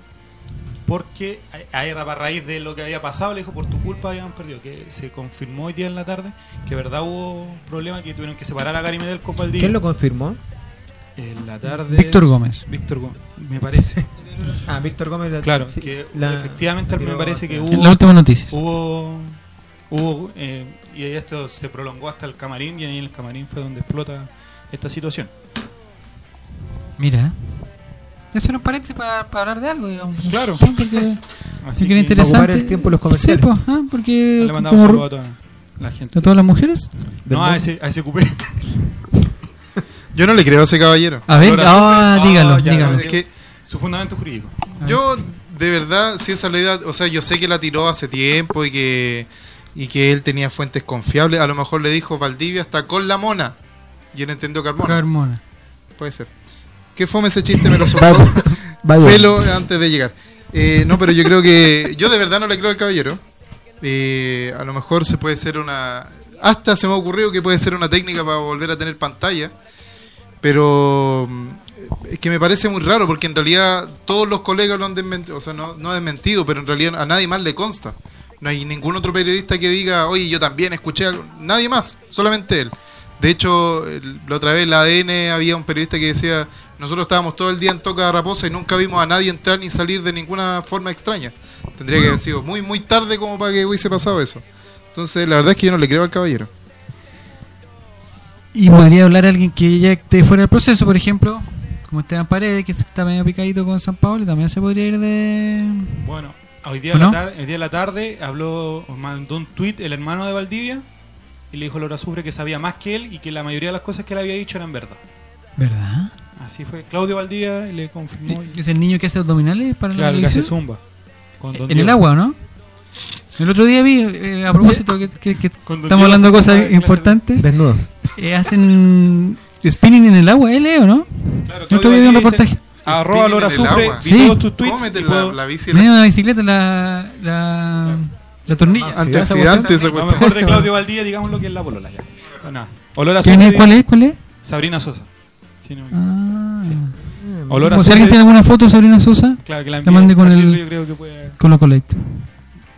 porque a, a, a raíz de lo que había pasado le dijo por tu culpa habían perdido, que se confirmó hoy día en la tarde que verdad hubo problema que tuvieron que separar a Gary Medel con Valdivia. ¿quién lo confirmó? En la tarde. Víctor Gómez. Víctor Gómez, me parece. Ah, Víctor Gómez. la- Claro, sí, que la- efectivamente me parece que hubo. La última noticia. Hubo. Hubo eh, y esto se prolongó hasta el camarín, y ahí en el camarín fue donde explota esta situación. Mira. Eso nos parece para, hablar de algo, digamos. Claro. Sí, porque Así sí que era que interesante. ocupar el tiempo los comerciales. Sí, pues, ah, porque le mandamos como- un saludo a toda la gente. a todas las mujeres. No, a ese, a ese cupé. Yo no le creo a ese caballero. A ver, Ahora ah, dígalo, ya, dígalo. Es que Su fundamento jurídico. yo, de verdad, si esa idea, o sea, yo sé que la tiró hace tiempo y que, y que él tenía fuentes confiables. A lo mejor le dijo Valdivia está con la mona. Y él entendió Carmona. Carmona. Puede ser. ¿Qué fome ese chiste? Me lo soltó. Felo antes de llegar. Eh, no, pero yo creo que. Yo de verdad no le creo al caballero. Eh, a lo mejor se puede ser una. Hasta se me ha ocurrido que puede ser una técnica para volver a tener pantalla. Pero. mm, Es que me parece muy raro porque en realidad todos los colegas lo han desmentido. O sea, no, no desmentido, pero en realidad a nadie más le consta. No hay ningún otro periodista que diga, oye, yo también escuché algo. Nadie más, solamente él. De hecho, el- la otra vez en la ADN había un periodista que decía, nosotros estábamos todo el día en Toca de Raposa y nunca vimos a nadie entrar ni salir de ninguna forma extraña. Tendría que haber sido muy, muy tarde como para que hubiese pasado eso. Entonces, la verdad es que yo no le creo al caballero. Y podría hablar alguien que ya esté fuera del proceso, por ejemplo, como Esteban Paredes, que está medio picadito con San Pablo, también se podría ir de. Bueno, hoy día, ¿O en no? la tar- hoy día en la tarde habló, mandó un tuit el hermano de Valdivia y le dijo a Laura Sufre que sabía más que él y que la mayoría de las cosas que él había dicho eran verdad. ¿Verdad? Así fue. Claudio Valdivia le confirmó. y- ¿Es el niño que hace abdominales para la Claro, que hace zumba. Con Don En el agua, ¿no? El otro día vi, eh, a propósito, que, estamos Diego hablando de cosas de importantes, Desnudos. eh, hacen spinning en el agua, ¿eh, Leo, no? Claro, El otro día vi un reportaje. Arroba el Sufre, vi Sí. todos tus tweets. Cómete y la, puedo- la bici. Medio una bicicleta, la, la, la tornilla. Antioxidante esa Lo cuestión. mejor de Claudio Valdivia, digamos lo que es la polola ya. Olor a ¿Quién es? Sufre, ¿Cuál es? ¿Cuál es? Sabrina Sosa. Sí, no me. Ah. Sí. Olor a Como si alguien Sufre, tiene alguna foto de Sabrina Sosa, Claro, que la, la mande con el- libro, yo creo que puede- con lo collect.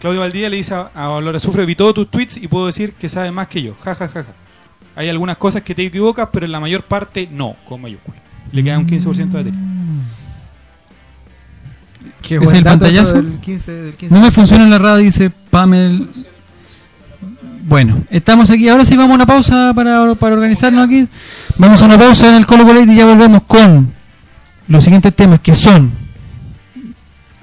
Claudio Valdivia le dice a, a Olor Azufre, vi todos tus tweets y puedo decir que sabes más que yo. Ja, ja, ja, ja. Hay algunas cosas que te equivocas, pero en la mayor parte no, con mayúscula. Le queda un 15% de batería. Qué ¿Es el pantallazo? del 15, del 15. No me funciona en la radio, dice Pamel. Bueno, estamos aquí. Ahora sí vamos a una pausa para, para organizarnos aquí. Vamos a una pausa en el Colo Colo y ya volvemos con los siguientes temas que son.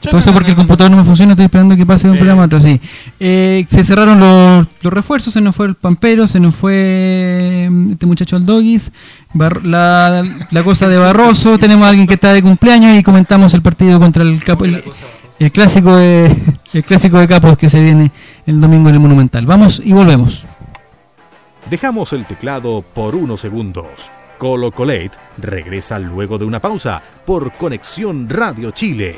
Todo eso porque el computador no me funciona, estoy esperando que pase de un Eh. programa a otro, sí. Eh, se cerraron los, los refuerzos, se nos fue el Pampero, se nos fue mm, este muchacho al Doggies, Bar- la, la cosa de Barroso, tenemos a alguien que está de cumpleaños y comentamos el partido contra el Capo, el, el clásico de el clásico de Capos que se viene el domingo en el Monumental. Vamos y volvemos. Dejamos el teclado por unos segundos. Colo Colate regresa luego de una pausa por Conexión Radio Chile.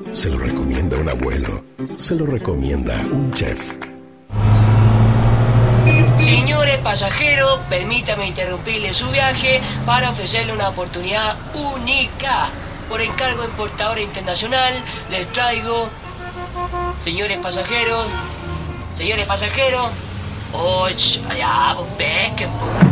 Se lo recomienda un abuelo. Se lo recomienda un chef. Señores pasajeros, permítame interrumpirle su viaje para ofrecerle una oportunidad única. Por encargo importadora internacional, les traigo, señores pasajeros, señores pasajeros, ¡Oh, allá, pesquen, pues.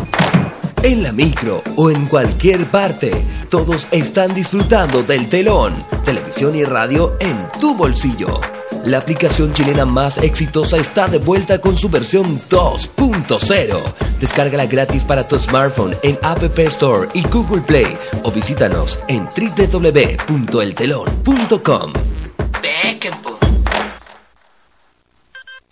En la micro o en cualquier parte, todos están disfrutando del telón, televisión y radio en tu bolsillo. La aplicación chilena más exitosa está de vuelta con su versión 2.0. Descárgala gratis para tu smartphone en App Store y Google Play o visítanos en www.eltelon.com.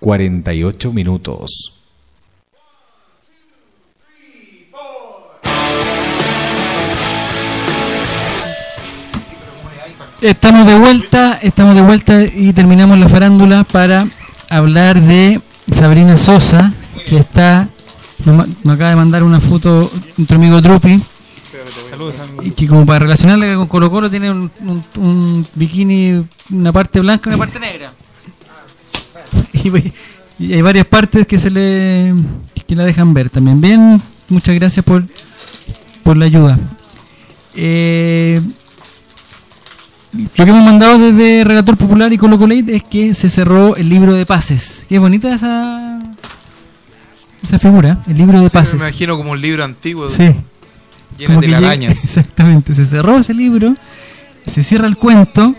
48 minutos. Estamos de vuelta, estamos de vuelta y terminamos la farándula para hablar de Sabrina Sosa, que está, nos nos acaba de mandar una foto nuestro amigo Drupi, y que como para relacionarla con Colo Colo tiene un, un- un bikini, una parte blanca y una parte negra. Y, hay varias partes que se le que la dejan ver también. Bien, muchas gracias por, por la ayuda. Eh, lo que hemos mandado desde Relator Popular y Colo Colate es que se cerró el libro de pases. Qué bonita esa esa figura, el libro de Sí, me pases. imagino como un libro antiguo. Sí. Lleno de arañas. Exactamente, se cerró ese libro, se cierra el cuento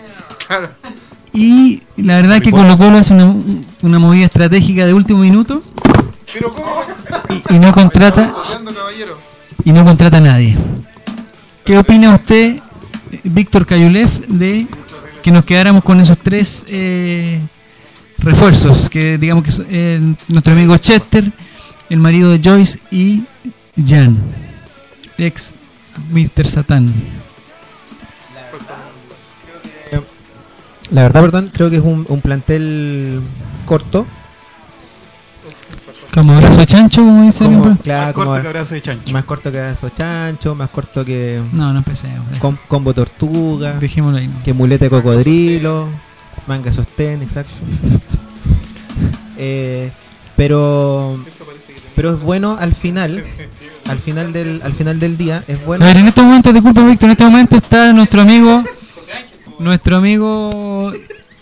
Claro. Y la verdad que Colo Colo hace una, una movida estratégica de último minuto Pero ¿cómo? y, y no contrata y no contrata a nadie. ¿Qué opina usted, Víctor Cayulev, de que nos quedáramos con esos tres eh, refuerzos? Que digamos que son, eh, nuestro amigo Chester, el marido de Joyce y Jan, ex Mr. Satan. La verdad, perdón, creo que es un, un plantel corto. Como abrazo de chancho, como dice Como- por- claro, Más como- corto que abrazo de chancho. Más corto que abrazo chancho, más corto que No, no empecemos. com- combo tortuga, Dejémoslo ahí. que mulete cocodrilo, manga sostén, exacto. Eh, pero pero es bueno al final, al final del al final del día es bueno. A ver, en este momento, disculpa Víctor, en este momento está nuestro amigo, nuestro amigo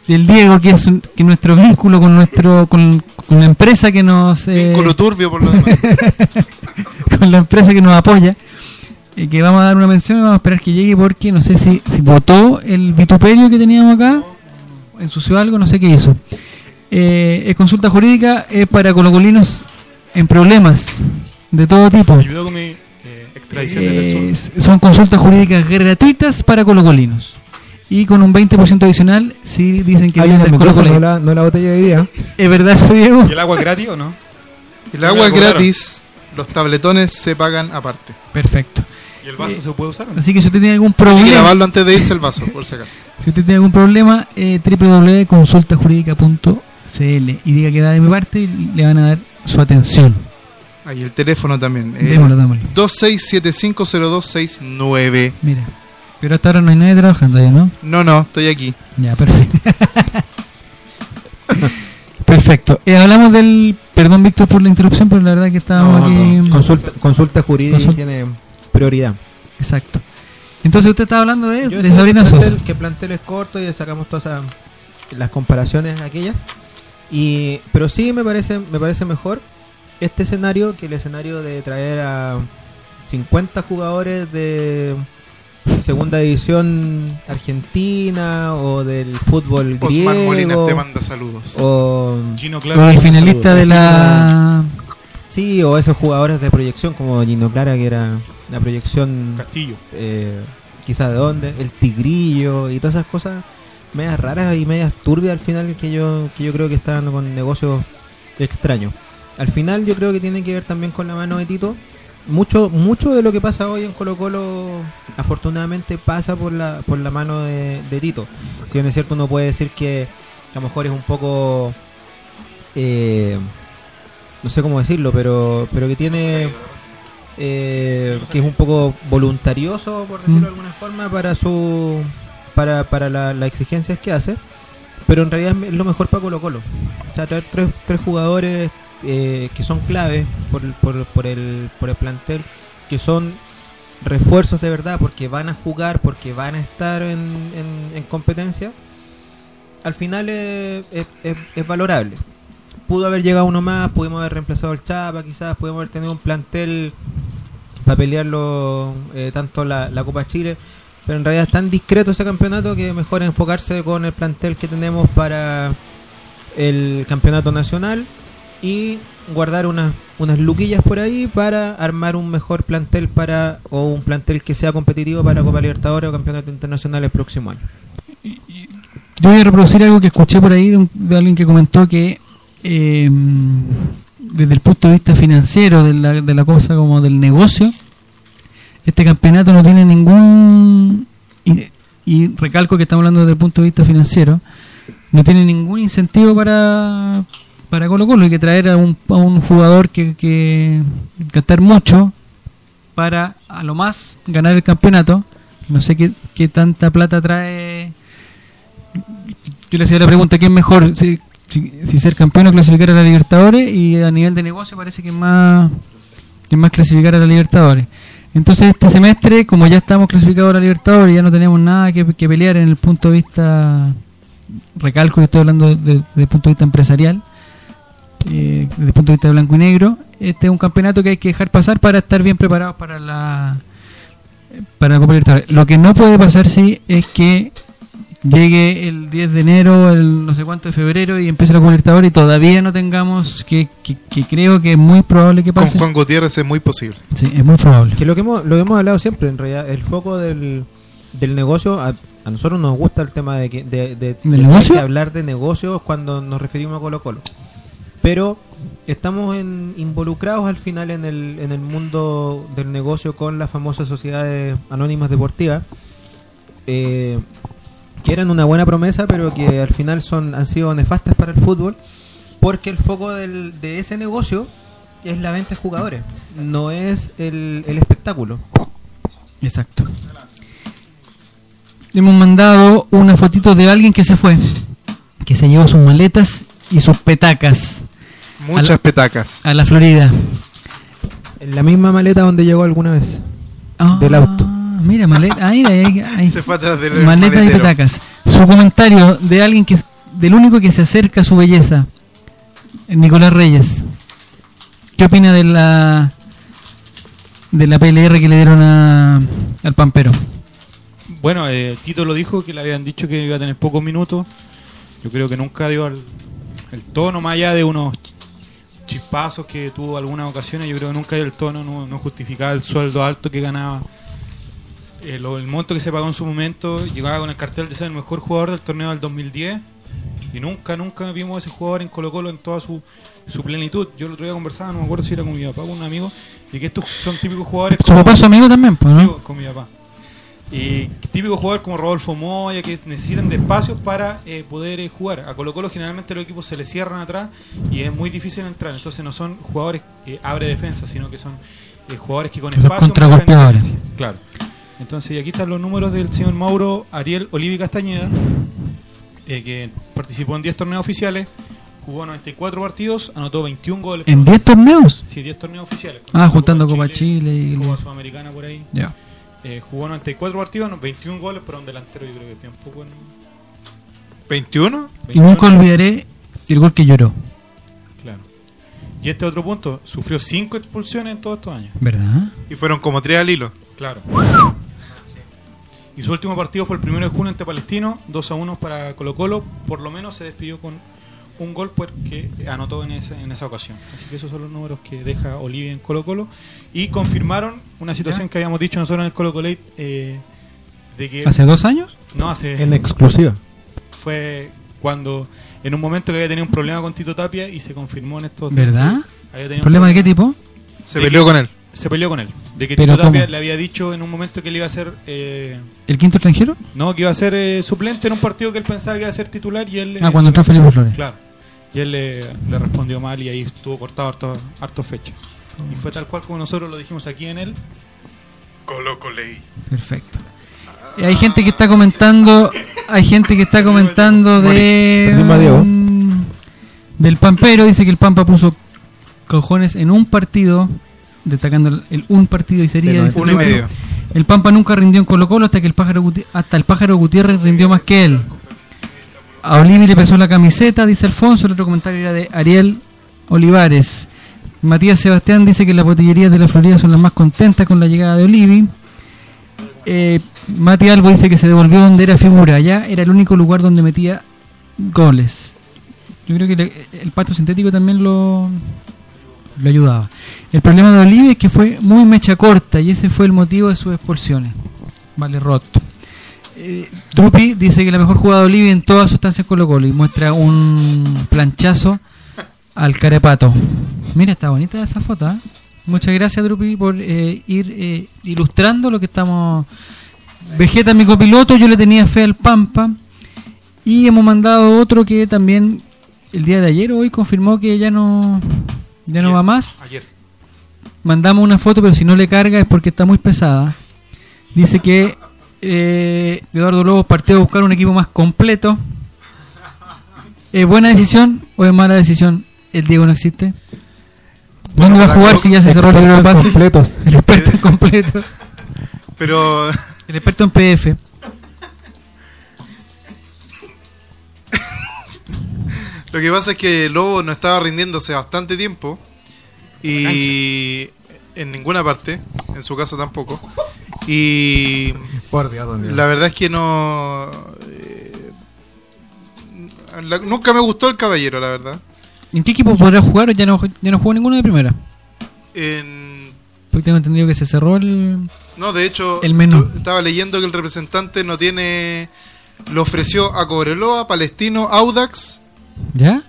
el Diego, que es un- que nuestro vínculo con nuestro con, con la empresa que nos eh, Vínculo turbio por lo demás. con la empresa que nos apoya, y que vamos a dar una mención y vamos a esperar que llegue porque no sé si, si votó el vituperio que teníamos acá, ensució algo, no sé qué hizo. Eh, es consulta jurídica es para colocolinos en problemas de todo tipo. Ayudó con mi eh, extradición desde el Eh, sur. son consultas jurídicas gratuitas para colocolinos. Y con un 20% adicional si dicen que el del Colo Colo. no la, no la botella de hoy día. ¿Es verdad eso, Diego? ¿Y el agua es gratis o no? El agua es gratis, los tabletones se pagan aparte. Perfecto. ¿Y el vaso se puede usar o no? Así que si usted tiene algún Hay que problema, lavarlo antes de irse el vaso, por si acaso. si usted tiene algún problema, eh, www.consultajurídica.cl y diga que va de mi parte y le van a dar su atención. Ahí el teléfono también. eh, Démoslo, démoslo. 26750269. Mira. Pero hasta ahora no hay nadie trabajando ahí, ¿no? No, no, estoy aquí. Ya, perfecto. perfecto. Eh, hablamos del. Perdón, Víctor, por la interrupción, pero la verdad que estábamos No, aquí. no, consulta, consulta jurídica Consul- tiene prioridad. Exacto. Entonces usted estaba hablando de, Yo de Sabrina que Sosa. plantel, que plantel es corto y sacamos todas esas- las comparaciones aquellas. Y, pero sí me parece, me parece mejor este escenario que el escenario de traer a 50 jugadores de segunda división argentina o del fútbol Osmar Molina griego te manda saludos. o Gino O Clark. el finalista de la Sí, o esos jugadores de proyección como Gino Clara, que era la proyección. Castillo. Eh, quizá de dónde, el tigrillo y todas esas cosas medias raras y medias turbias al final que yo, que yo creo que están con negocios extraños. Al final yo creo que tiene que ver también con la mano de Tito. Mucho, mucho de lo que pasa hoy en Colo Colo afortunadamente pasa por la, por la mano de, de Tito. Si bien es cierto uno puede decir que a lo mejor es un poco eh, no sé cómo decirlo, pero pero que tiene eh, que es un poco voluntarioso, por decirlo de alguna forma, para su para, para la- las exigencias que hace, pero en realidad es lo mejor para Colo Colo. O sea, traer tres, tres jugadores eh, que son claves por, por, por, el, por el plantel, que son refuerzos de verdad, porque van a jugar, porque van a estar en, en, en competencia, al final es, es- es- es valorable. Pudo haber llegado uno más, pudimos haber reemplazado al Chapa, quizás pudimos haber tenido un plantel para pelearlo eh, tanto la, la Copa Chile, pero en realidad es tan discreto ese campeonato que mejor enfocarse con el plantel que tenemos para el campeonato nacional y guardar unas unas luquillas por ahí para armar un mejor plantel para o un plantel que sea competitivo para Copa Libertadores o Campeonato Internacional el próximo año. Yo voy a reproducir algo que escuché por ahí de, un- de alguien que comentó que eh, desde el punto de vista financiero de la, de la cosa como del negocio, este campeonato no tiene ningún, y recalco que estamos hablando desde el punto de vista financiero, no tiene ningún incentivo para, para Colo Colo. Hay que traer a un, a un jugador que, que gastar mucho para a lo más ganar el campeonato. No sé qué, qué tanta plata trae yo le hacía la pregunta, ¿qué es mejor? Si, ser campeón o clasificar a la Libertadores y a nivel de negocio parece que más, que más clasificar a la Libertadores. Entonces este semestre, como ya estamos clasificados a la Libertadores, ya no tenemos nada que, pelear en el punto de vista, recalco estoy hablando de- de- desde el punto de vista empresarial, eh, desde el punto de vista de blanco y negro, este es un campeonato que hay que dejar pasar para estar bien preparados para la para la Copa Libertadores. Lo que no puede pasar sí es que llegue el 10 de enero, el no sé cuánto de febrero y empiece la Copa Libertadores y todavía no tengamos que, que, que creo que es muy probable que Con pase. Juan Gutiérrez es muy posible. Sí, es muy probable. Que lo que hemos, lo que hemos hablado siempre, en realidad, el foco del, del negocio, a, a nosotros nos gusta el tema de que de, de- hablar de negocios cuando nos referimos a Colo Colo. Pero estamos en- involucrados al final en el, en el mundo del negocio con las famosas sociedades anónimas deportivas, eh, que eran una buena promesa, pero que al final son han sido nefastas para el fútbol, porque el foco del- de ese negocio es la venta de jugadores, no es el, el espectáculo. Exacto. Hemos mandado una fotito de alguien que se fue, que se llevó sus maletas y sus petacas. Muchas a la- petacas. A la Florida. En la misma maleta donde llegó alguna vez. del auto. Ah, Mira, maleta. Ah, mira, ahí- ahí- Se fue atrás del Maletas y petacas. Su comentario de alguien que del único que se acerca a su belleza, Nicolás Reyes. ¿Qué opina de la de la PLR que le dieron a, al Pampero? Bueno, eh, Tito lo dijo que le habían dicho que iba a tener pocos minutos. Yo creo que nunca dio el, el tono, más allá de unos chispazos que tuvo algunas ocasiones. Yo creo que nunca el tono, no, no justificaba el sueldo alto que ganaba. Eh, el monto que se pagó en su momento, llegaba con el cartel de ser el mejor jugador del torneo del 2010. Y nunca, nunca vimos a ese jugador en Colo Colo en toda su, su plenitud. Yo el otro día conversaba, no me acuerdo si era con mi papá o con un amigo, de que estos son típicos jugadores. Su papá es su amigo también, pues, ¿no? Sí, con mi papá. Y típicos jugadores como Rodolfo Moya que necesitan de espacios para eh, poder eh, jugar. A Colo Colo generalmente los equipos se le cierran atrás y es muy difícil entrar. Entonces no son jugadores que abre defensa, sino que son eh, jugadores que con Que son espacio contragolpeadores. Claro. Entonces y aquí están los números del señor Mauro Ariel Olivi Castañeda, eh, que participó en 10 torneos oficiales, jugó 94 partidos, anotó 21 goles. ¿En 10 torneos? Sí, 10 torneos oficiales. Ah, juntando Copa Chile y Copa Sudamericana por ahí. Ya. Eh, jugó 94 partidos, no, 21 goles, pero un delantero yo creo que tiene un poco en... ¿21? Y nunca olvidaré el gol que lloró, Claro. Y este otro punto, sufrió 5 expulsiones en todos estos años. ¿verdad? Y fueron como tres al hilo. Claro. Y su último partido fue el primero de junio ante Palestino, 2 a 1 para Colo Colo. Por lo menos se despidió con un gol porque anotó en esa, en esa ocasión. Así que esos son los números que deja Olivia en Colo Colo. Y confirmaron una situación que habíamos dicho nosotros en el Colo Colo eh, de que... ¿Hace dos años? No, hace... En exclusiva. Fue cuando en un momento que había tenido un problema con Tito Tapia y se confirmó en estos ¿Verdad? ¿Problema de qué tipo? Se de peleó que- con él. Se peleó con él. De que ¿Pero Tito Tapia le había dicho en un momento que le iba a ser... eh, ¿El quinto extranjero? no, que iba a ser eh, suplente en un partido que él pensaba que iba a ser titular y él... Ah, eh, cuando entró Felipe Flores. Claro. Y él le, le respondió mal y ahí estuvo cortado harto, harto fecha. Y fue tal cual como nosotros lo dijimos aquí en él. Colo Coley. Perfecto. Eh, hay gente que está comentando, hay gente que está comentando de mm, del Pampero, dice que el Pampa puso cojones en un partido, destacando el, el un partido y sería dice Uno y medio. El Pampa nunca rindió en Colo Colo hasta que el pájaro Guti- hasta el pájaro Gutiérrez rindió más que él. A Olivi le pesó la camiseta, dice Alfonso. El otro comentario era de Ariel Olivares. Matías Sebastián dice que las botillerías de la Florida son las más contentas con la llegada de Olivi. Eh, Mati Albo dice que se devolvió donde era figura. Allá era el único lugar donde metía goles. Yo creo que el pato sintético también lo, lo ayudaba. El problema de Olivi es que fue muy mecha corta y ese fue el motivo de sus expulsiones. Vale, roto. Eh, Drupi dice que la mejor jugada de Olivi en toda su estancia en Colo Colo y muestra un planchazo al carepato. Mira, está bonita esa foto. ¿eh? Muchas gracias, Drupi, por eh, ir eh, ilustrando lo que estamos. Vegeta, mi copiloto, yo le tenía fe al Pampa. Y hemos mandado otro que también el día de ayer o hoy confirmó que ya no, ya no va más. Ayer. Mandamos una foto, pero si no le carga es porque está muy pesada. Dice que eh, Eduardo Lobos partió a buscar un equipo más completo. ¿Es buena decisión o es mala decisión? El Diego no existe. ¿Dónde va a jugar si ya se cerró el libro de pases? completos. El experto en completo. Pero El experto en PF. lo que pasa es que Lobo no estaba rindiendo hace bastante tiempo. Y en ninguna parte, en su casa tampoco. Y Por Dios, la verdad es que no... eh, la- nunca me gustó el caballero, la verdad. ¿En qué equipo podrá jugar? Ya no, ya no jugó ninguno de primera. En- Porque tengo entendido que se cerró el. No, de hecho, El menú. estaba leyendo que el representante no tiene. Lo ofreció a Cobreloa, Palestino, Audax ¿Ya?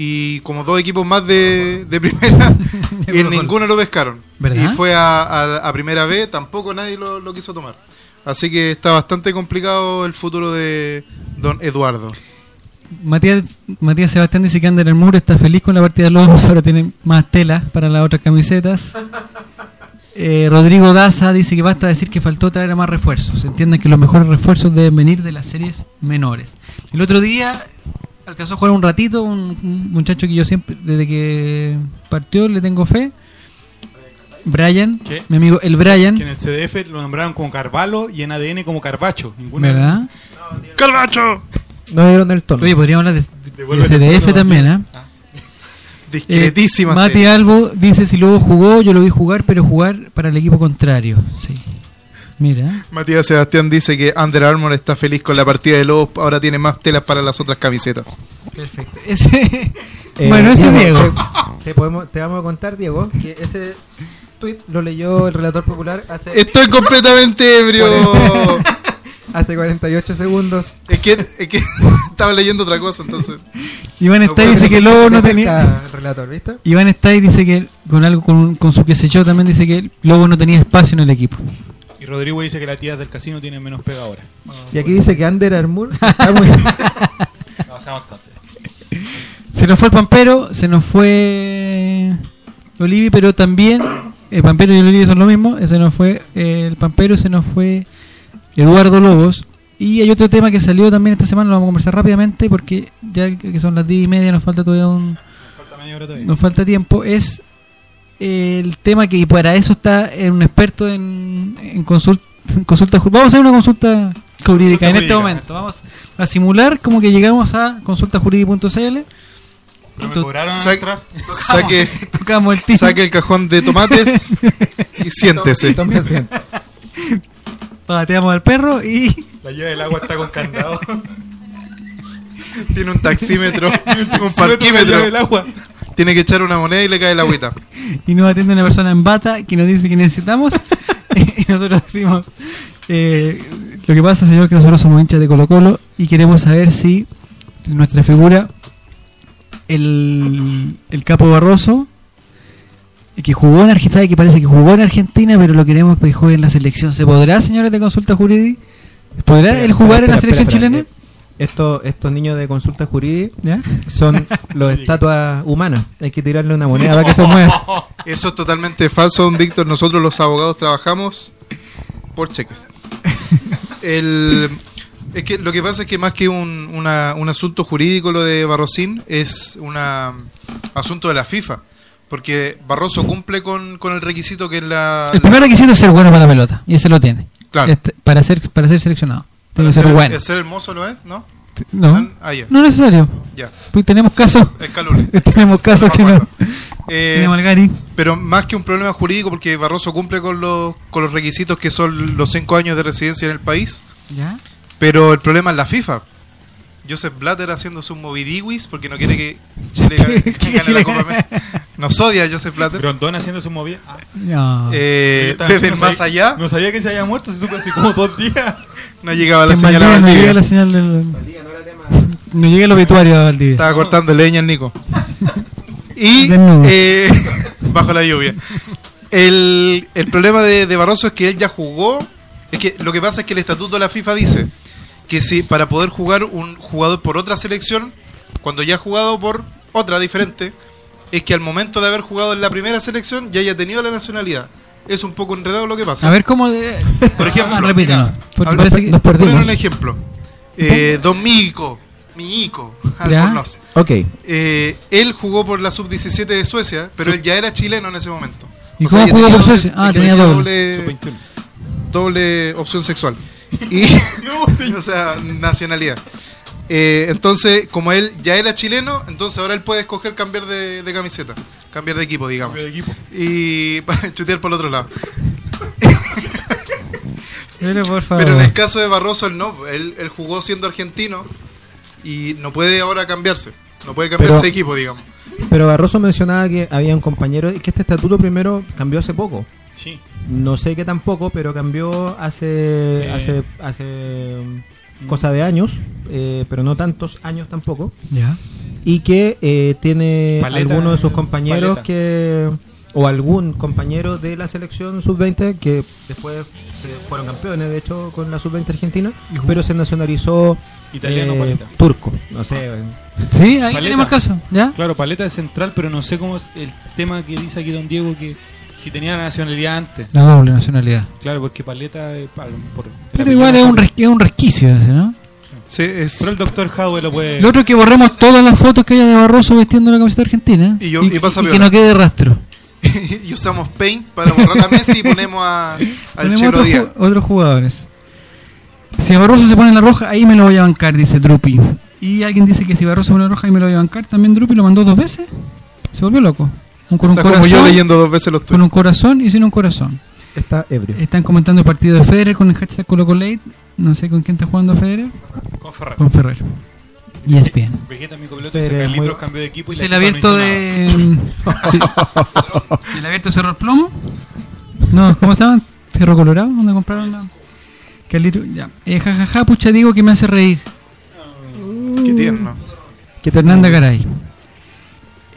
Y como dos equipos más de, de primera. y en ninguno lo pescaron. ¿Verdad? Y fue a, a- a primera B, tampoco nadie lo, lo quiso tomar. Así que está bastante complicado el futuro de don Eduardo. Matías, Matías Sebastián dice que Ander Moore está feliz con la partida de Lobos, ahora tiene más tela para las otras camisetas. Eh, Rodrigo Daza dice que basta decir que faltó traer a más refuerzos. Entienden que los mejores refuerzos deben venir de las series menores. El otro día alcanzó a jugar un ratito un, un muchacho que yo siempre, desde que partió, le tengo fe. Brian, ¿Qué? mi amigo el Brian, Que en el CDF lo nombraron como Carvalho y en ADN como Carbacho. Ninguna ¿verdad? ¡Carbacho! No dieron el tono. Oye, podríamos hablar de, de CDF tono también, también. ¿ah? Discretísima Eh, Mati. Albo dice si luego jugó, yo lo vi jugar, pero jugar para el equipo contrario. Sí. Mira. Matías Sebastián dice que Under Armour está feliz con la partida de Lobos, ahora tiene más telas para las otras camisetas. Perfecto. Ese, Eh, bueno, ese es Diego. Te, podemos, te vamos a contar, Diego, que ese tweet lo leyó el relator popular hace, Estoy completamente ebrio. hace 48 segundos. es, que, es que estaba leyendo otra cosa, entonces. Iván No Stay puede dice que Lobo no Te tenía. relator, ¿viste? Iván Stay dice que con algo con, con su que se echó también dice que Lobo no tenía espacio en el equipo. Rodrigo dice que las tías del casino tienen menos pega ahora. Y aquí dice que Under Armour está muy... No. Se nos fue el Pampero, se nos fue Olivi, pero también el Pampero y el Olivi son lo mismo. Se nos fue eh, el Pampero, se nos fue Eduardo Lobos. Y hay otro tema que salió también esta semana, lo vamos a conversar rápidamente porque ya que son las 10 y media, nos falta todavía un, Falta media hora todavía. nos falta tiempo. Es el tema que y para eso está eh, un experto en, en consulta, consulta. ju- Vamos a hacer una consulta jurídica Consulta en este jurídica. momento. Vamos a simular como que llegamos a consultajurídica.cl. Pero me Tú- cobraron al Sa- entrar. saque, Tocamos el saque el cajón de tomates y siéntese. Pateamos al perro y La llave del agua está con candado. Tiene un taxímetro, un taxímetro parquímetro. del agua. Tiene que echar una moneda y le cae el agüita. y nos atiende una persona en bata que nos dice que necesitamos y nosotros decimos eh, lo que pasa señor que nosotros somos hinchas de Colo Colo y queremos saber si nuestra figura el, el capo Barroso que jugó en Argentina que parece que jugó en Argentina pero lo queremos que juegue en la selección ¿se podrá señores de consulta jurídica? ¿podrá Espera, él jugar en la espera, selección espera, chilena? Estos, estos niños de consulta jurídica ¿Ya? son los estatuas humanas. Hay que tirarle una moneda para que se mueva. Eso es totalmente falso, don Víctor. Nosotros los abogados trabajamos por cheques. El, es que lo que pasa es que más que un, una- un asunto jurídico lo de Barrosín es un asunto de la FIFA. Porque Barroso cumple con, con el requisito que es la... el primer requisito es ser bueno para la pelota y ese lo tiene Claro. Este, para ser para ser seleccionado tiene Para que ser ser, bueno ¿es ser hermoso lo es? ¿No? No, Ah, ya. no es necesario. Ya. Pues tenemos casos. Tenemos casos que no. Eh. Pero más que un problema jurídico, porque Barroso cumple con los, con los requisitos que son los cinco años de residencia en el país. ¿Ya? Pero el problema es la FIFA. Joseph Blatter haciendo sus movidiwis porque no quiere que Chile gane, gane Chile la Copa América. Nos odia Joseph Blatter. Grondón haciendo su movida. Ah. No. Eh, desde no el más sabía- allá No sabía que se había muerto, se supo hace como dos días. no llegaba la señal a Valdivia no Valdivia. llega la señal del. No llega el obituario a Valdivia. Estaba cortando leña el Nico. Y eh, bajo la lluvia. El, el problema de, de Barroso es que él ya jugó. Es que lo que pasa es que el estatuto de la FIFA dice que si para poder jugar un jugador por otra selección, cuando ya ha jugado por otra diferente, es que al momento de haber jugado en la primera selección ya haya tenido la nacionalidad. Es un poco enredado lo que pasa. A ver cómo. De... Por ejemplo, Ah, repítelo. Porque Habla- parece que- nos perdimos. un ejemplo. Eh, don Mico, mi Ico, Ya. Albornoz. Ok. Eh, él jugó por la sub-17 de Suecia, pero él ya era chileno en ese momento. ¿Y O cómo jugó por doble- Suecia? Ah, tenía doble. Sub-21. doble opción sexual. Y, o sea, nacionalidad. Eh, entonces, como él ya era chileno, entonces ahora él puede escoger cambiar de, de camiseta, cambiar de equipo, digamos. Cambiar de equipo. Y para chutear por el otro lado. Pero por favor. Pero en el caso de Barroso, él no. Él, él jugó siendo argentino y no puede ahora cambiarse. No puede cambiarse Pero- de equipo, digamos. Pero Barroso mencionaba que había un compañero y que este estatuto primero cambió hace poco. Sí. No sé qué tampoco, pero cambió hace Eh. hace hace um, cosa de años, eh, pero no tantos años tampoco. Ya. Y que eh, tiene Paleta, alguno de sus compañeros paleta. que o algún compañero de la selección sub-20 que después se fueron campeones, de hecho, con la sub-20 argentina, pero se nacionalizó Italiano, eh, turco. No sé. Sí, ahí Paleta. tenemos caso. ¿Ya? Claro, paleta de central, pero no sé cómo es el tema que dice aquí don Diego que si tenía la nacionalidad antes. La doble nacionalidad. Claro, porque paleta eh, por, Pero igual es no un, es un resquicio ese, ¿no? Sí, es. Pero el doctor Howe lo puede. Lo otro es que borremos todas las fotos que haya de Barroso vestiendo la camiseta argentina. Y yo- y pasa que no quede rastro. y usamos Paint para borrar a Messi y ponemos a, al Ponemos Chelo otros, Díaz. ju- otros jugadores. Si Barroso se pone en la roja, ahí me lo voy a bancar, dice Drupi. Y alguien dice que si Barroso se pone en la roja, ahí me lo voy a bancar. También Drupi lo mandó dos veces. Se volvió loco. Un, con un Está como corazón, yo leyendo dos veces los con un corazón y sin un corazón. Está ebrio. Están comentando el partido de Federer con el hashtag ColocoLate. No sé con quién está jugando Federer. Con Ferrer. Con Ferrer. Y es bien. Vegeta, mi copiloto, Carlitos muy- cambió de equipo y ¿Es la el no abierto hizo de. ¿El abierto Cerro el Plomo? No, ¿cómo se llama? Cerro Colorado, donde compraron la. Carlito, ya. Eh, jajaja, pucha, digo que me hace reír. Qué tierno. Que Fernanda Garay.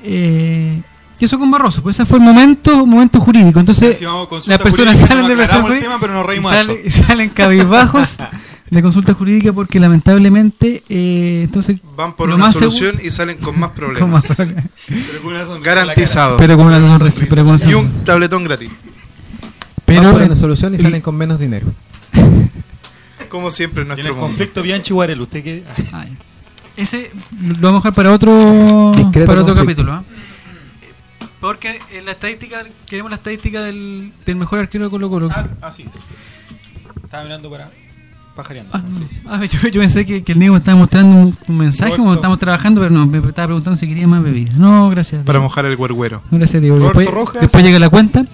Eh, y eso con Barroso, pues ese fue el momento, momento jurídico. Entonces, Si las personas salen no de el jurídica tema, pero nos y, reímos sale- harto. y salen cabizbajos de consulta jurídica porque lamentablemente, eh, entonces, Van por una solución seguro- y salen con más problemas. con más problemas. Pero con una sonrisa Garantizados. pero con una sonrisa, pero con y un tabletón gratis. pero, Van por una solución y salen con menos dinero. Como siempre en nuestro el conflicto Bianchi Guarel, usted que Ay. Ese lo vamos a dejar para otro Discreto para otro conflicto. capítulo. ¿ah? Porque en la estadística, queremos la estadística del, del mejor arquero de Colo Colo. Ah, así es. Estaba mirando para pajareando. Ah, Sí, sí. ah, yo, yo pensé que, que el me estaba mostrando un, un mensaje Roberto. como estamos trabajando, pero no, me estaba preguntando si quería más bebida. No, gracias. Para Diego. mojar el huerguero. No, gracias, Diego. Roberto Después, Rojas. después llega la cuenta.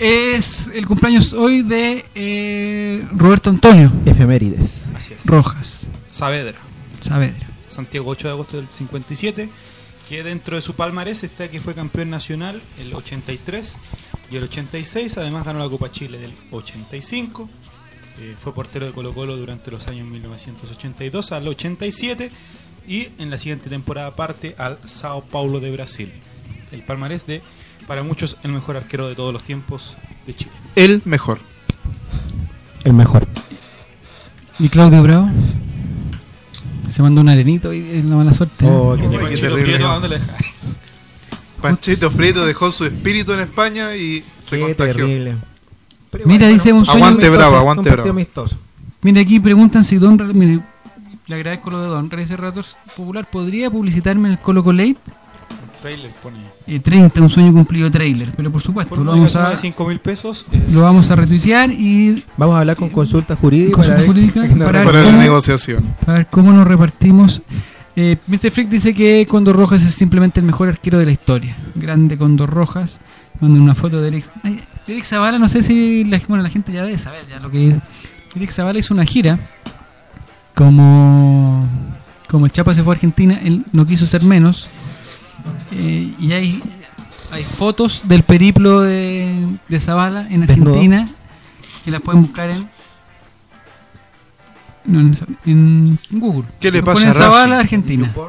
Es el cumpleaños hoy de eh, Roberto Antonio Efemérides. Así es. Rojas Saavedra. Saavedra. Santiago 8 de agosto del 57, que dentro de su palmarés está que fue campeón nacional el 83 y el 86, además ganó la Copa Chile del 85, eh, fue portero de Colo Colo durante los años 1982 al 87 y en la siguiente temporada parte al Sao Paulo de Brasil. El palmarés de, para muchos, el mejor arquero de todos los tiempos de Chile. El mejor. El mejor. ¿Y Claudio Bravo? Se mandó un arenito y es la mala suerte. ¿eh? Oh, qué terrible. qué Panchito dejó su espíritu en España y se Qué contagió. terrible. Pero Mira, dice un sueño- Aguante amistoso, bravo, aguante bravo. amistoso. Mira, aquí preguntan si Don. Mire, le agradezco lo de Don. Reyes Relator Popular, ¿podría publicitarme en el Colo Colate? Trailer pone. Eh, 30, un sueño cumplido trailer. Pero por supuesto, Por lo vamos, a, de 5 mil pesos. eh, lo vamos a retuitear y Vamos a hablar con consulta jurídica Consulta para jurídica para- Para la ¿Cómo? negociación. a ver cómo nos repartimos. Eh, Mr. Freak dice que Condor Rojas es simplemente el mejor arquero de la historia. Grande Condor Rojas. Manda una foto de Eric. Ay, Eric Zavala, no sé si la, bueno, la gente ya debe saber ya lo que Eric Zavala hizo una gira. Como, como el Chapa se fue a Argentina, él no quiso ser menos. Eh, y hay, hay fotos del periplo de, de Zavala en Desnudo. Argentina que las pueden buscar en, no, en, en Google. ¿Qué le Ponen pasa a? Zavala Argentina.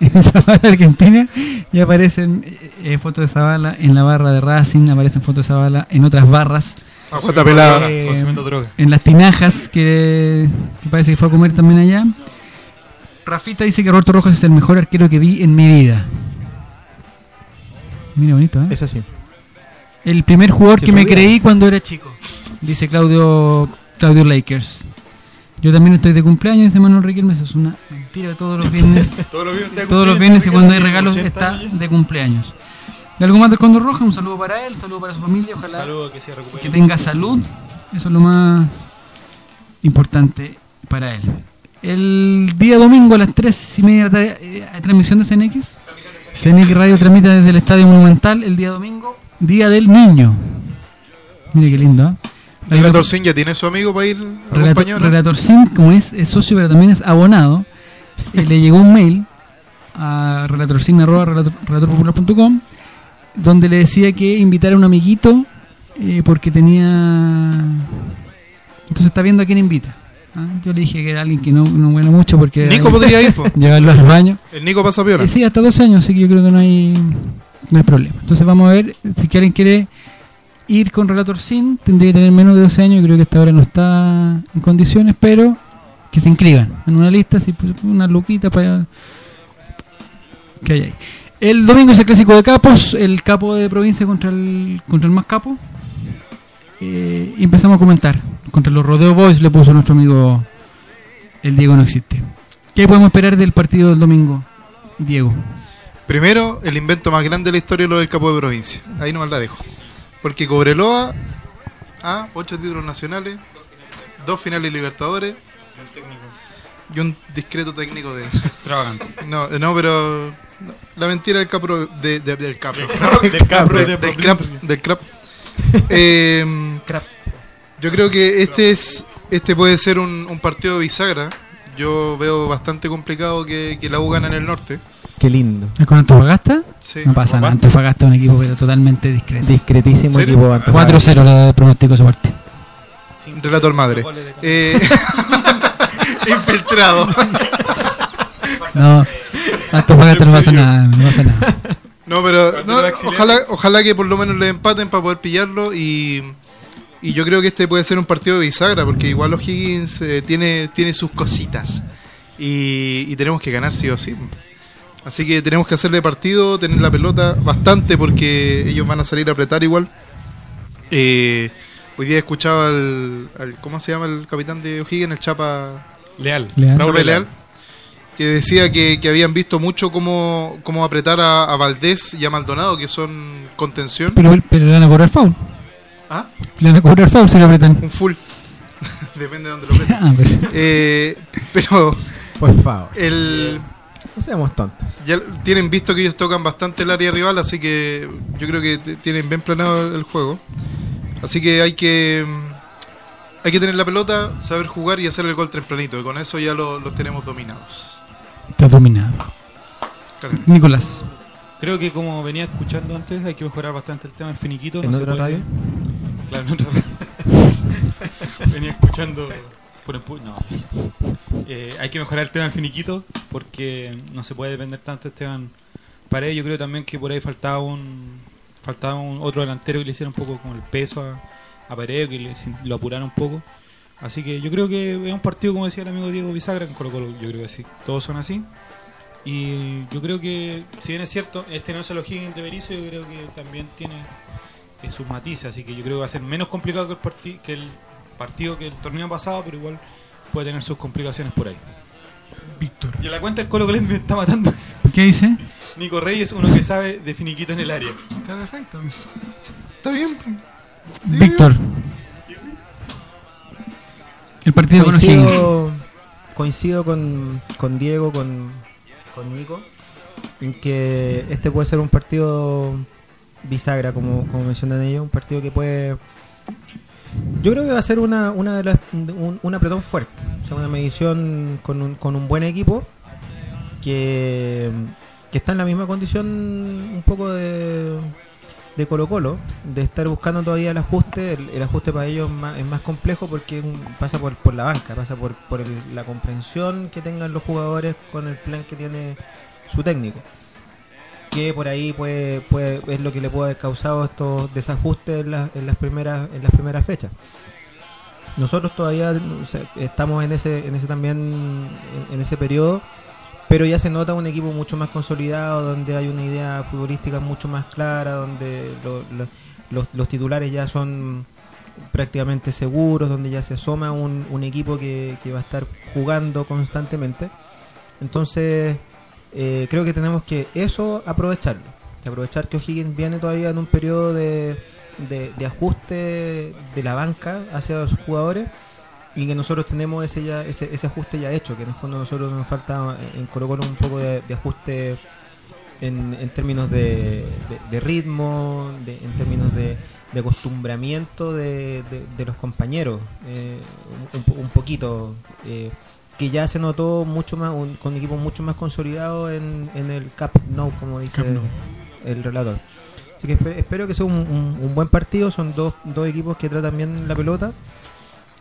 En Zavala Argentina y aparecen eh, eh, fotos de Zavala en la barra de Racing, aparecen fotos de Zavala en otras barras. Aguanta pelada. Eh, Consumiendo droga. en las tinajas que, que parece que fue a comer también allá. Rafita dice que Roberto Rojas es el mejor arquero que vi en mi vida. Mira, bonito, ¿eh? Es así. El primer jugador que me creí cuando era chico. Dice Claudio Claudio Lakers. Yo también estoy de cumpleaños, dice Manuel Riquelme. Eso es una mentira todos los viernes. Todos los viernes, todos los viernes y cuando hay regalos 80 está años. de cumpleaños. ¿Y algo más del Condor Roja? Un saludo para él, un saludo para su familia. Ojalá Saludos, que se recupere. que tenga salud. Eso es lo más importante para él. El día domingo a las 3 y media de la tarde eh, hay transmisión de CNX. CNX Radio transmite desde el Estadio Monumental el día domingo, Día del Niño. Mire qué lindo. ¿eh? Relator Sin ya tiene su amigo para ir Relator, acompañado. Relator Sin, como es, es socio pero también es abonado, eh, le llegó un mail a relatorsin.relatorpopular.com donde le decía que invitara a un amiguito eh, porque tenía... Entonces está viendo a quién invita. ¿Ah? Yo le dije que era alguien que no, no huele mucho porque... Nico podría ir, po. Llevarlo al baño. El Nico pasa piola. Eh, sí, hasta 12 años, así que yo creo que no hay, no hay problema. Entonces vamos a ver si alguien quiere ir con Relator Sin, tendría que tener menos de 12 años, yo creo que hasta ahora no está en condiciones, pero que se inscriban en una lista, si pues, una luquita para que hay ahí. El domingo es el clásico de capos, el capo de provincia contra el contra el más capo. Eh, y empezamos a comentar. Contra los Rodeo Boys le puso nuestro amigo el Diego no existe. ¿Qué podemos esperar del partido del domingo, Diego? Primero, el invento más grande de la historia lo del capo de provincia. Ahí nomás la dejo. Porque Cobreloa, a ocho títulos nacionales, dos finales Libertadores y un discreto técnico de. Extravagante. No, no pero. no, la mentira del capro. De, de- del capro. Del capro De- de del crap. Del crap. Eh, yo creo que este es este puede ser un, un partido de bisagra. Yo veo bastante complicado que, que la U gane en el norte. Qué lindo. ¿Es con Antofagasta? Sí. No pasa nada, Antofagasta es un equipo pero totalmente discreto. Discretísimo ¿Serio? equipo. Antofagasta. 4-0 le pronostico ese partido. Relator madre. Eh, infiltrado. No, Antofagasta no pasa nada, no pasa nada. No, pero no, ojalá, ojalá que por lo menos le empaten para poder pillarlo y, y yo creo que este puede ser un partido de bisagra porque igual O'Higgins eh, tiene, tiene sus cositas y, y tenemos que ganar sí o sí. Así que tenemos que hacerle partido, tener la pelota bastante porque ellos van a salir a apretar igual. Eh, hoy día escuchaba al, al- ¿cómo se llama el capitán de O'Higgins? El Chapa Leal. Leal. Chapa Leal, que decía que, que habían visto mucho cómo, cómo apretar a, a Valdés y a Maldonado, que son contención. Pero, pero le van a cobrar foul. ¿Ah? Le van a cobrar si lo apretan. Un full. Depende de dónde lo metan. Ah, pero- Eh, pero Por favor. el, No seamos tontos. ya tienen visto que ellos tocan bastante el área rival, así que yo creo que tienen bien planeado el juego. Así que hay que mm, hay que tener la pelota, saber jugar y hacer el gol tempranito, y con eso ya lo- los tenemos dominados. Está dominado. Nicolás. Creo que como venía escuchando antes, hay que mejorar bastante el tema del finiquito. ¿En se otra radio? Claro, venía escuchando por empu- No. Eh, hay que mejorar el tema del finiquito porque no se puede depender tanto de Esteban Paredes. Yo creo también que por ahí faltaba un faltaba un otro delantero que le hiciera un poco con el peso a, a Paredes, que le- lo apurara un poco. Así que yo creo que es un partido, como decía el amigo Diego Bisagra, en Colo Colo, yo creo que sí, todos son así. Y yo creo que, si bien es cierto, este no es el O'Higgins de Berizzo, yo creo que también tiene eh, sus matices, así que yo creo que va a ser menos complicado que el, parti- que el partido que el torneo pasado, pero igual puede tener sus complicaciones por ahí. Víctor. Y a la cuenta el Colo Colo me está matando. ¿Qué dice? Nico Reyes, uno que sabe de finiquito en el área. Está perfecto. Está bien. Víctor. El partido con coincido, coincido con, con Diego, con, con Nico, en que este puede ser un partido bisagra, como, como mencionan ellos, un partido que puede... Yo creo que va a ser una, una de las, un, apretón fuerte, o sea, una medición con un, con un buen equipo que, que está en la misma condición un poco de, de Colo Colo, de estar buscando todavía el ajuste, el, ajuste para ellos más, es más complejo porque pasa por, por la banca, pasa por, por el- la comprensión que tengan los jugadores con el plan que tiene su técnico. Que por ahí puede, es lo que le puede haber causado estos desajustes en, las- primeras en las primeras fechas. Nosotros todavía estamos en ese, en ese también en, ese periodo pero ya se nota un equipo mucho más consolidado, donde hay una idea futbolística mucho más clara, donde lo- lo- los, los titulares ya son prácticamente seguros, donde ya se asoma un, un equipo que, que va a estar jugando constantemente. Entonces, eh, creo que tenemos que eso aprovecharlo. Aprovechar que O'Higgins viene todavía en un periodo de, de, ajuste de la banca hacia sus jugadores y que nosotros tenemos ese ya ese, ese ajuste ya hecho, que en el fondo nosotros nos falta en Colo Colo un poco de, ajuste en, en términos de, de- ritmo, en términos de, acostumbramiento de, los compañeros, eh, un, un po- un poquito, eh, que ya se notó mucho más, un- con equipos mucho más consolidados en, en el Cap No, como dice el relator. Así que espe- espero que sea un, un- un buen partido, son dos, dos equipos que tratan bien la pelota.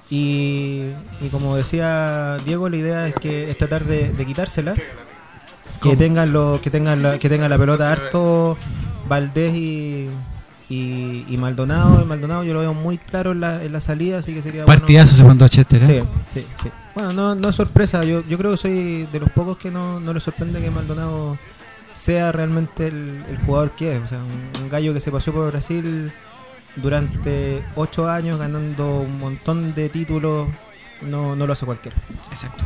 Y, y como decía Diego, la idea es que es tratar de, de quitársela. Que tengan lo, que tengan la, que tengan la pelota harto Valdés y, y, y Maldonado. Y Maldonado yo lo veo muy claro en la, en la salida, así que sería bueno- Partidazo se mandó Chester, ¿eh? Sí, sí, sí. Bueno, no, no es sorpresa. Yo, yo creo que soy de los pocos que no, no le sorprende que Maldonado sea realmente el, jugador que es. O sea, un, gallo que se pasó por Brasil durante ocho años ganando un montón de títulos. No, no lo hace cualquiera. Exacto.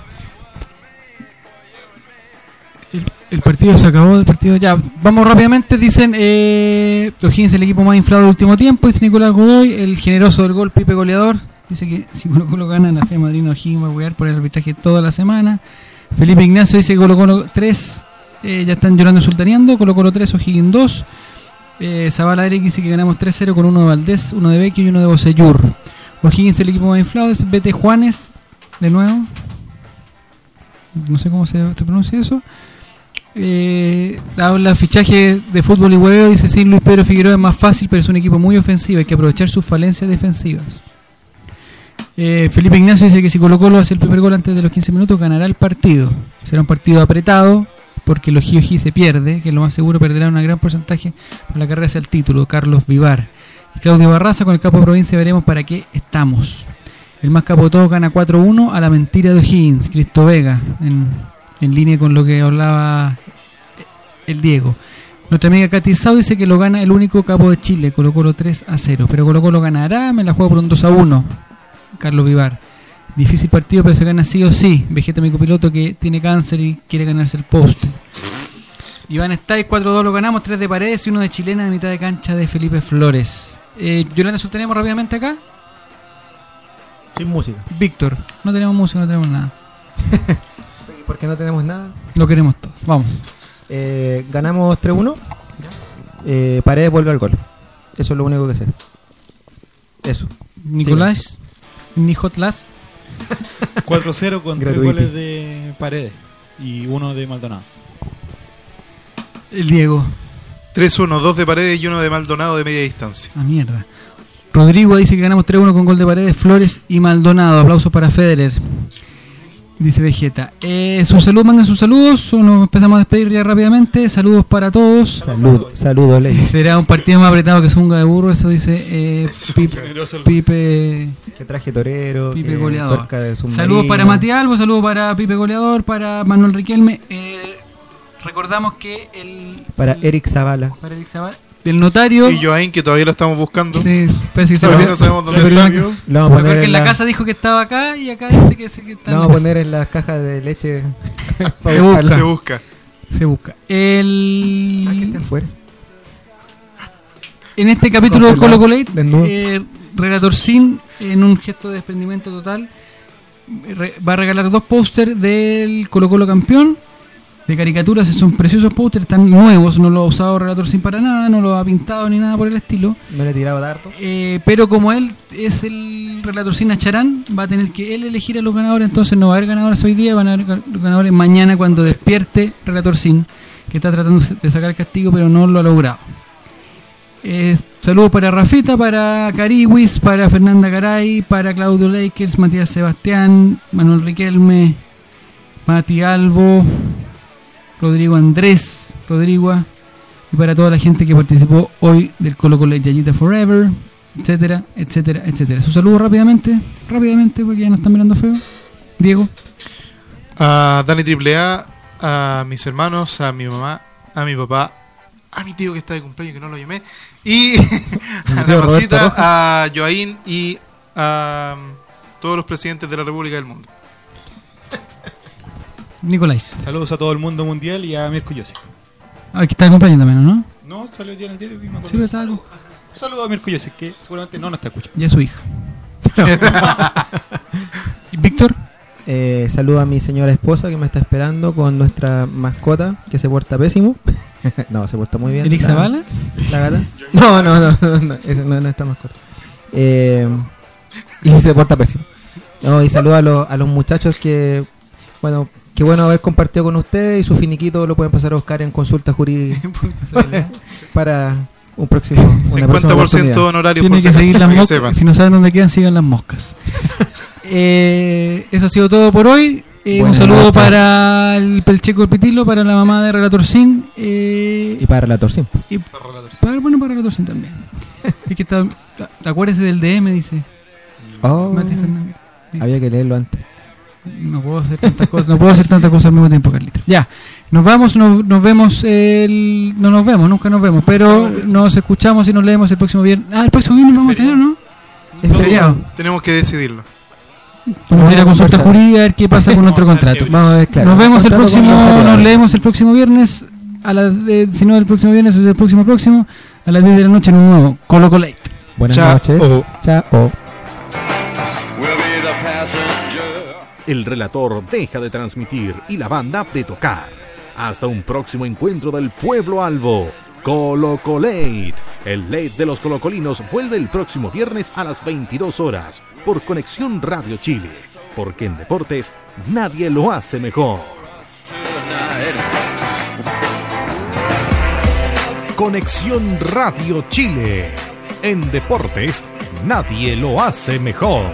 El, el partido se acabó, el partido ya. Vamos rápidamente, dicen eh, O'Higgins el equipo más inflado del último tiempo, dice Nicolás Godoy, el generoso del gol Pipe Goleador. Dice que si Colo Colo gana la fe Madrid O'Higgins va a jugar por el arbitraje toda la semana. Felipe Ignacio dice que Colo Colo 3 eh, ya están llorando sultaneando, Colo Colo 3, O'Higgins 2. Eh, Zabala Eric dice que ganamos 3-0 con uno de Valdés, uno de Vecchio y uno de Bocellur. O'Higgins el equipo más inflado, es BT Juanes, de nuevo. No sé cómo se, se pronuncia eso. Eh, habla fichaje de fútbol y huevo, dice sí, Luis Pedro Figueroa es más fácil, pero es un equipo muy ofensivo, hay que aprovechar sus falencias defensivas. Eh, Felipe Ignacio dice que si Colo Colo hace el primer gol antes de los 15 minutos, ganará el partido. Será un partido apretado, porque el Oji se pierde, que lo más seguro perderá un gran porcentaje para la carrera hacia el título. Carlos Vivar. Claudio Barraza con el capo de provincia veremos para qué estamos. El más capo de todos gana 4-1 a la mentira de O'Higgins, Cristo Vega, en, línea con lo que hablaba el Diego. Nuestra amiga Katy Sau dice que lo gana el único capo de Chile, Colo Colo 3 a 0. Pero Colo Colo ganará, me la juego por un 2 a 1. Carlos Vivar. Difícil partido, pero se gana sí o sí. Vegeta, mi copiloto, que tiene cáncer y quiere ganarse el poste. Iván Estáis, 4-2 lo ganamos, 3 de paredes y uno de chilena de mitad de cancha de Felipe Flores. Eh, Yolanda, tenemos rápidamente acá? Sin música. Víctor, no tenemos música, no tenemos nada. ¿Por qué no tenemos nada? Lo queremos todo. Vamos. Eh, ganamos 3-1. Eh, Paredes vuelve al gol. Eso es lo único que sé. Eso. Nicolás, Nijotlas. 4-0 con tres goles de Paredes. y uno de Maldonado. El Diego. 3-1, dos de paredes y uno de Maldonado de media distancia. Ah, mierda. Rodrigo dice que ganamos 3-1 con gol de Paredes, Flores y Maldonado. Aplausos para Federer. Dice Vegeta. Eh, sus saludos, manden sus saludos. Nos empezamos a despedir ya rápidamente. Saludos para todos. Salud, saludos, Ley. Será un partido más apretado que Zunga de Burro. Eso dice eh, Pipe, Pipe, Que traje torero. Pipe Goleador. de. Saludos para Matías Albo, saludos para Pipe Goleador, para Manuel Riquelme. Eh, recordamos que el. Para Eric Zavala. Para Eric Zavala. El notario. Y Joaín, que todavía lo estamos buscando. Sí, parece que se Todavía perdió- no sabemos dónde está. Lo vamos a poner en la casa dijo que estaba acá y acá dice que, que está Lo vamos a poner en las cajas de leche. Se busca. Se busca. Se busca. El... Ah, que está afuera. En este capítulo de Colo Colate, eh, Relator Sin, en un gesto de desprendimiento total, re- va a regalar dos pósters del Colo Colo campeón de caricaturas. Son preciosos pósters, están nuevos, no lo ha usado Relator Sin para nada, no lo ha pintado ni nada por el estilo. No le he tirado. Eh, pero como él es el relator sin Acharán, va a tener que él elegir a los ganadores, entonces no va a haber ganadores hoy día, van a haber ga- ganadores mañana cuando despierte relator sin, que está tratando de sacar el castigo, pero no lo ha logrado. Eh, saludos para Rafita, para Cariwis, para Fernanda Garay, para Claudio Lakers, Matías Sebastián, Manuel Riquelme, Mati Albo, Rodrigo Andrés, Rodrigo y para toda la gente que participó hoy del Colo Colo Yayita Forever, etcétera, etcétera, etcétera. Su saludo rápidamente, rápidamente, porque ya nos están mirando feo. Diego, A Dani AAA, a mis hermanos, a mi mamá, a mi papá, a mi tío que está de cumpleaños que no lo llamé, y a la Rosita, a Joaín y a um, todos los presidentes de la República del Mundo. Nicolás. Saludos a todo el mundo mundial y a Mirko Yossi. Ah, que está cumpleaños también, ¿no? No, salió el día en el diario y me. Sí, pero está Un saludo a Mirko Yossi, que seguramente no nos está escuchando. Ya es su hija. ¿Y Víctor? Eh, saludo a mi señora esposa que me está esperando con nuestra mascota que se porta pésimo. no, se porta muy bien. ¿Eric la- Zavala? La gata. No, no, no, no, no, ese no, no está mascota. Eh, y se porta pésimo. No, y saludo a, los- a los muchachos que, bueno, qué bueno haber compartido con ustedes y su finiquito lo pueden pasar a buscar en consulta jurídica para un próximo. una próxima 50% oportunidad. honorario Tiene por que si seguir las moscas. Si no saben dónde quedan, sigan las moscas. Eh, eso ha sido todo por hoy. Eh, un saludo noches. para el Pelcheco del Pitilo, para la mamá de Relator Sin. Eh, Y para la torsión. y para, bueno, para Relator Sin también. es que está, acuérdese del DM, dice Oh, Mati Fernández. había que leerlo antes. No puedo hacer tantas cosas, no puedo hacer tantas cosas al mismo tiempo, Carlito. Ya, nos vamos, nos, nos vemos el... No nos vemos, nunca nos vemos, pero nos escuchamos y nos leemos el próximo viernes. Ah, el próximo viernes vamos a tener, ¿no? Es feriado. Tenemos que decidirlo. Vamos a ir a consulta jurídica a ver qué pasa con nuestro contrato. Vamos a ver, claro. Nos vemos el próximo, nos leemos el próximo viernes, a las de- si no el próximo viernes, es el próximo próximo, a las 10 de la noche en un nuevo Colo Colate. Buenas Chao. noches. Chao. El relator deja de transmitir y la banda de tocar. Hasta un próximo encuentro del pueblo albo. Colo Colate. El late de los colocolinos vuelve el próximo viernes a las 22 horas por Conexión Radio Chile. Porque en deportes nadie lo hace mejor. Conexión Radio Chile. En deportes nadie lo hace mejor.